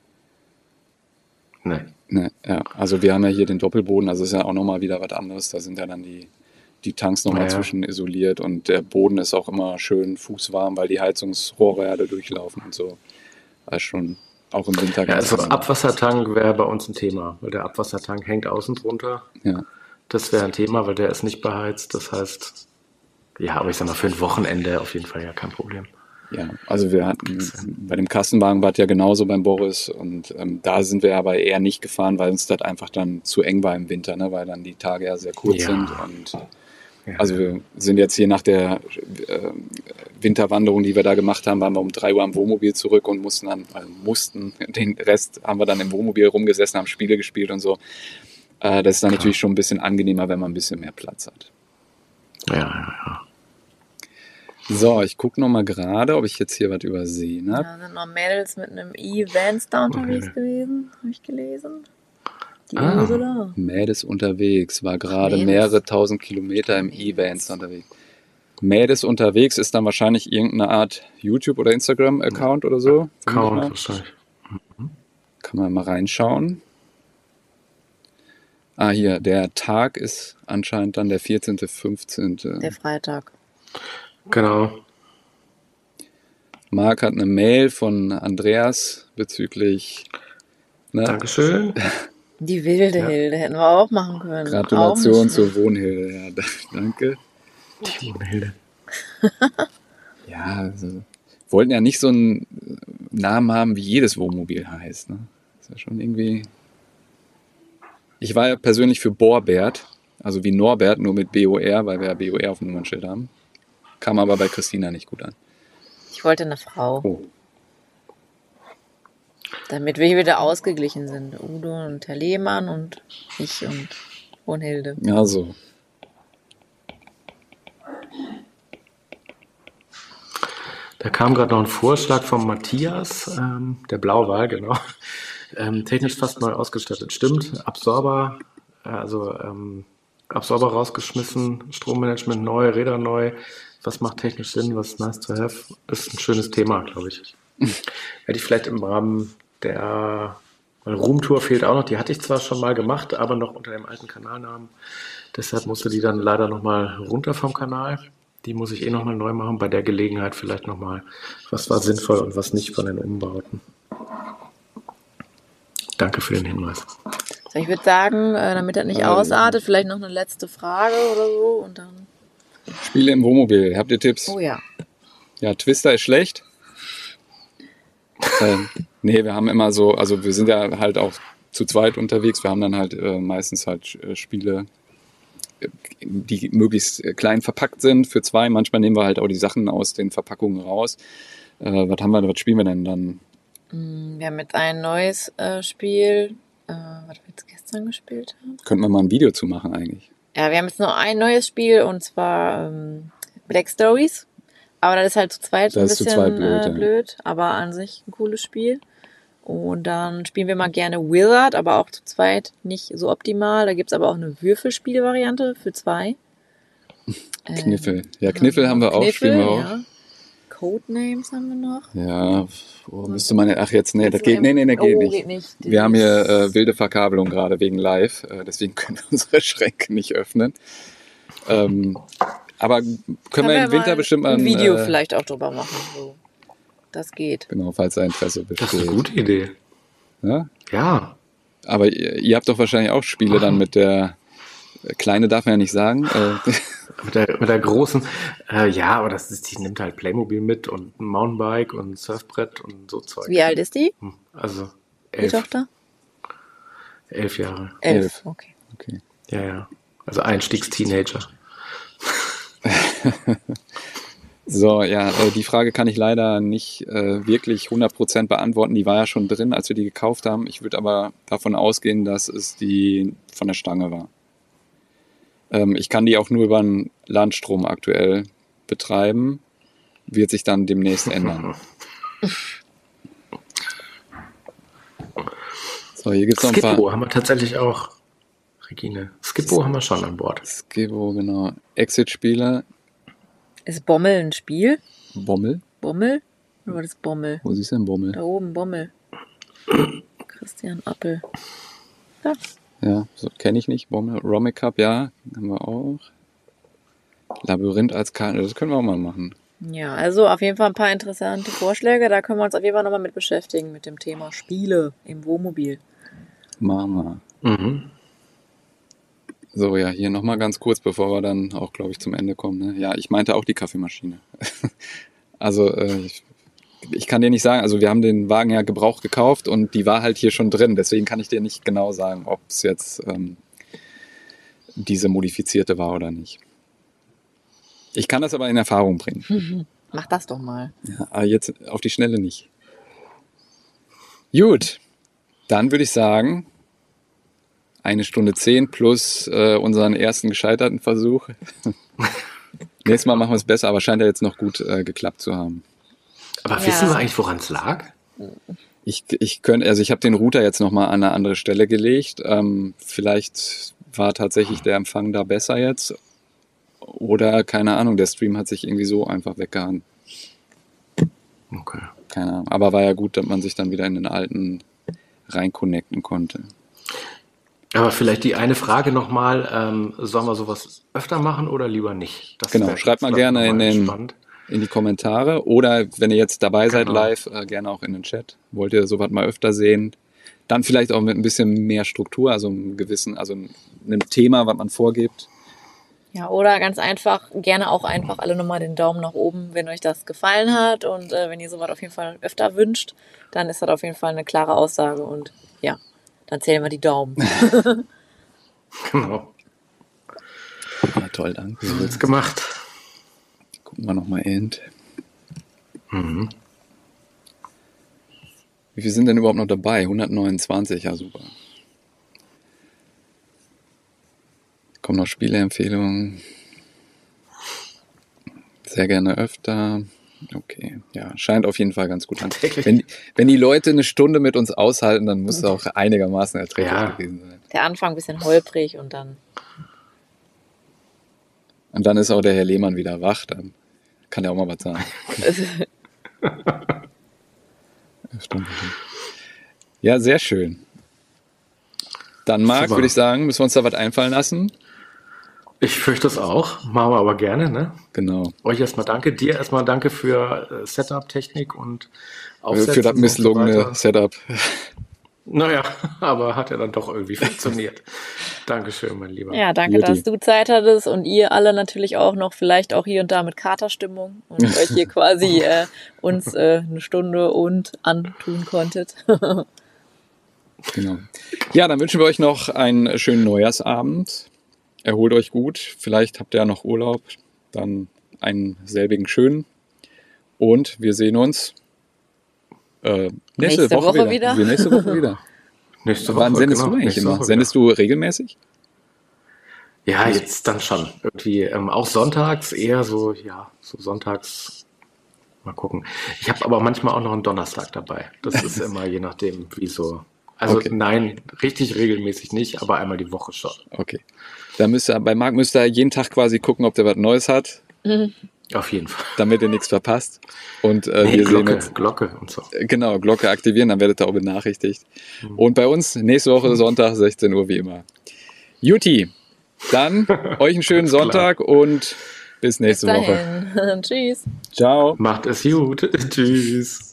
Nee. Ne, ja. Also wir haben ja hier den Doppelboden, also ist ja auch nochmal wieder was anderes. Da sind ja dann die, die Tanks nochmal Ja, zwischen isoliert und der Boden ist auch immer schön fußwarm, weil die Heizungsrohre ja da durchlaufen und so. Also schon auch im Winter Ja, also. Abwassertank wäre bei uns ein Thema, weil der Abwassertank hängt außen drunter. Ja. Das wäre ein Thema, weil der ist nicht beheizt. Das heißt, ja, aber ich sag mal, für ein Wochenende auf jeden Fall ja kein Problem. Ja, also wir hatten bei dem Kastenwagen war es ja genauso beim Boris und ähm, da sind wir aber eher nicht gefahren, weil uns das einfach dann zu eng war im Winter, ne? weil dann die Tage ja sehr kurz Ja. sind und Ja. also wir sind jetzt hier nach der äh, Winterwanderung, die wir da gemacht haben, waren wir um drei Uhr am Wohnmobil zurück und mussten dann, also mussten, den Rest haben wir dann im Wohnmobil rumgesessen, haben Spiele gespielt und so. Äh, das ist dann Klar. natürlich schon ein bisschen angenehmer, wenn man ein bisschen mehr Platz hat. ja, ja, ja. So, ich gucke noch mal gerade, ob ich jetzt hier was übersehen habe. Da sind noch Mädels mit einem E-Vans da unterwegs Okay. gewesen, habe ich gelesen. Die Ah. Ursula. Mädes unterwegs, war gerade mehrere tausend Kilometer im. E-Vans unterwegs. Mädes unterwegs ist dann wahrscheinlich irgendeine Art YouTube- oder Instagram-Account oder so. Count Vermute ich wahrscheinlich. mal. Kann man mal reinschauen. Ah, hier, der Tag ist anscheinend dann der 14., 15. Der Freitag. Genau. Marc hat eine Mail von Andreas bezüglich ne, Dankeschön. Die wilde Ja. Hilde hätten wir auch machen können. Gratulation zur Wohnhilde. Ja, da- danke. Die Hilde. Ja, also, wollten ja nicht so einen Namen haben, wie jedes Wohnmobil heißt. Ne? Das ist ja schon irgendwie. Ich war ja persönlich für Borbert, also wie Norbert, nur mit BOR, weil wir ja BOR auf dem Nummernschild haben. Kam aber bei Christina nicht gut an. Ich wollte eine Frau, Oh, damit wir wieder ausgeglichen sind. Udo und Herr Lehmann und ich und Brunhilde. ja, so. Da kam gerade noch ein Vorschlag von Matthias, ähm, der Blauwal, genau. Ähm, technisch fast neu ausgestattet. Stimmt. Absorber, äh, also ähm, Absorber rausgeschmissen, Strommanagement neu, Räder neu. Was macht technisch Sinn? Was ist nice to have? Ist ein schönes Thema, glaube ich. Hätte ich vielleicht im Rahmen der Roomtour fehlt auch noch. Die hatte ich zwar schon mal gemacht, aber noch unter dem alten Kanalnamen. Deshalb musste die dann leider nochmal runter vom Kanal. Die muss ich eh nochmal neu machen. Bei der Gelegenheit vielleicht nochmal, was war sinnvoll und was nicht von den Umbauten. Danke für den Hinweis. Ich würde sagen, äh, damit das nicht Ähm. ausartet, vielleicht noch eine letzte Frage oder so und dann. Spiele im Wohnmobil. Habt ihr Tipps? Oh ja. Ja, Twister ist schlecht. ähm, nee, wir haben immer so, also wir sind ja halt auch zu zweit unterwegs. Wir haben dann halt äh, meistens halt äh, Spiele, die möglichst äh, klein verpackt sind für zwei. Manchmal nehmen wir halt auch die Sachen aus den Verpackungen raus. Äh, was haben wir, was spielen wir denn dann? Mm, Wir haben jetzt ein neues äh, Spiel, äh, was wir jetzt gestern gespielt haben. Könnten wir mal ein Video zu machen eigentlich. Ja, wir haben jetzt noch ein neues Spiel und zwar ähm, Black Stories. Aber das ist halt zu zweit Das ein bisschen zweit blöd, äh, blöd, aber an sich ein cooles Spiel. Und dann spielen wir mal gerne Wizard, aber auch zu zweit nicht so optimal. Da gibt's aber auch eine Würfelspielvariante für zwei. Ähm, Kniffel. Ja, Kniffel haben wir auch, Kniffel, spielen wir auch. Ja. Codenames haben wir noch. Ja, wo müsste man, ach jetzt, nee, das geht, nee, nee, nee, geht oh, nicht. geht nicht. Wir haben hier äh, wilde Verkabelung gerade wegen live, äh, deswegen können wir unsere Schränke nicht öffnen. Ähm, aber können wir im Winter mal bestimmt mal ein Video äh, vielleicht auch drüber machen. So. Das geht. Genau, falls da Interesse Das ist eine besteht. gute Idee. Ja? Ja. Aber ihr, ihr habt doch wahrscheinlich auch Spiele dann mit der äh, Kleine darf man ja nicht sagen. Mit der, mit der großen, äh, ja, aber das ist, die nimmt halt Playmobil mit und ein Mountainbike und ein Surfbrett und so Zeug. Wie alt ist die, Hm, Also die elf, Tochter? elf Jahre. Elf. Okay. okay. Ja, ja. Also Einstiegsteenager. So, ja, äh, die Frage kann ich leider nicht äh, wirklich 100% beantworten. Die war ja schon drin, als wir die gekauft haben. Ich würde aber davon ausgehen, dass es die von der Stange war. Ähm, ich kann die auch nur über einen Landstrom aktuell betreiben. Wird sich dann demnächst ändern. So, hier gibt's noch ein paar. Skippo haben wir tatsächlich auch. Regine. Skippo haben wir schon an Bord. Skibbo, genau. Exit-Spiele. Ist Bommel ein Spiel? Bommel. Bommel? Oder war das Bommel? Wo siehst du denn Bommel? Da oben, Bommel. Christian Appel. Da. Ja, so kenne ich nicht. Romic Cup, ja, haben wir auch. Labyrinth als Karte, das können wir auch mal machen. Ja, also auf jeden Fall ein paar interessante Vorschläge. Da können wir uns auf jeden Fall nochmal mit beschäftigen, mit dem Thema Spiele im Wohnmobil. Mama. Mhm. So, ja, hier nochmal ganz kurz, bevor wir dann auch, glaube ich, zum Ende kommen. Ne? Ja, ich meinte auch die Kaffeemaschine. also, äh, ich, ich kann dir nicht sagen, also wir haben den Wagen ja gebraucht gekauft und die war halt hier schon drin. Deswegen kann ich dir nicht genau sagen, ob es jetzt ähm, diese modifizierte war oder nicht. Ich kann das aber in Erfahrung bringen. Mach das doch mal. Ja, aber jetzt auf die Schnelle nicht. Gut, dann würde ich sagen, eine Stunde zehn plus äh, unseren ersten gescheiterten Versuch. Nächstes Mal machen wir es besser, aber scheint ja jetzt noch gut äh, geklappt zu haben. Aber Ja. wissen wir eigentlich, woran es lag? Ich, ich könnte, also ich habe den Router jetzt nochmal an eine andere Stelle gelegt. Ähm, vielleicht war tatsächlich der Empfang da besser jetzt. Oder keine Ahnung, der Stream hat sich irgendwie so einfach weggehauen. Okay. Keine Ahnung. Aber war ja gut, dass man sich dann wieder in den alten reinconnecten konnte. Aber vielleicht die eine Frage nochmal, ähm, sollen wir sowas öfter machen oder lieber nicht? Das Genau, schreibt mal gerne in den- entspannt. In die Kommentare oder wenn ihr jetzt dabei seid Genau. live, äh, gerne auch in den Chat. Wollt ihr sowas mal öfter sehen? Dann vielleicht auch mit ein bisschen mehr Struktur, also einem gewissen, also einem Thema, was man vorgibt. Ja, oder ganz einfach, gerne auch einfach alle nochmal den Daumen nach oben, wenn euch das gefallen hat. Und äh, wenn ihr sowas auf jeden Fall öfter wünscht, dann ist das auf jeden Fall eine klare Aussage. Und ja, dann zählen wir die Daumen. Genau. Ja, toll, danke. So wird's gemacht. Gucken wir nochmal End. Mhm. Wie viele sind denn überhaupt noch dabei? 129, ja super. Kommen noch Spieleempfehlungen. Sehr gerne öfter. Okay, ja, scheint auf jeden Fall ganz gut an. Wenn, wenn die Leute eine Stunde mit uns aushalten, dann muss es auch einigermaßen erträglich Ja. gewesen sein. Der Anfang ein bisschen holprig und dann. Und dann ist auch der Herr Lehmann wieder wach, dann kann er auch mal was sagen. Stimmt. Ja, sehr schön. Dann, Marc, würde ich sagen, müssen wir uns da was einfallen lassen. Ich fürchte es auch. Machen wir aber gerne, ne? Genau. Euch erstmal danke. Dir erstmal danke für äh, Setup, Technik und Aufsetzen Für das so misslungene weiter. Setup. Naja, aber hat ja dann doch irgendwie funktioniert. Dankeschön, mein Lieber. Ja, danke, Jutti. dass du Zeit hattest und ihr alle natürlich auch noch, vielleicht auch hier und da mit Katerstimmung und euch hier quasi äh, uns äh, eine Stunde und antun konntet. Genau. Ja, dann wünschen wir euch noch einen schönen Neujahrsabend. Erholt euch gut. Vielleicht habt ihr ja noch Urlaub. Dann einen selbigen schönen. Und wir sehen uns äh, nächste, Nächste Woche, Woche wieder. wieder. Nächste Woche wieder. Nächste Woche. Wann sendest genau, du eigentlich immer? Woche Sendest du regelmäßig? Ja, jetzt dann schon. Irgendwie ähm, auch sonntags eher so, ja, so sonntags. Mal gucken. Ich habe aber manchmal auch noch einen Donnerstag dabei. Das ist immer je nachdem, wie so. Also Okay. nein, richtig regelmäßig nicht, aber einmal die Woche schon. Okay. Da müsst ihr, bei Marc müsst ihr jeden Tag quasi gucken, ob der was Neues hat. Mhm. Auf jeden Fall. damit ihr nichts verpasst. Und äh, Nee, wir sehen Glocke, uns. Glocke und so. Genau, Glocke aktivieren, dann werdet ihr auch benachrichtigt. Mhm. Und bei uns nächste Woche Sonntag, 16 Uhr wie immer. Juti, dann euch einen schönen. Sonntag und bis Bis nächste Woche. dahin. Tschüss. Ciao. Macht es gut. Tschüss.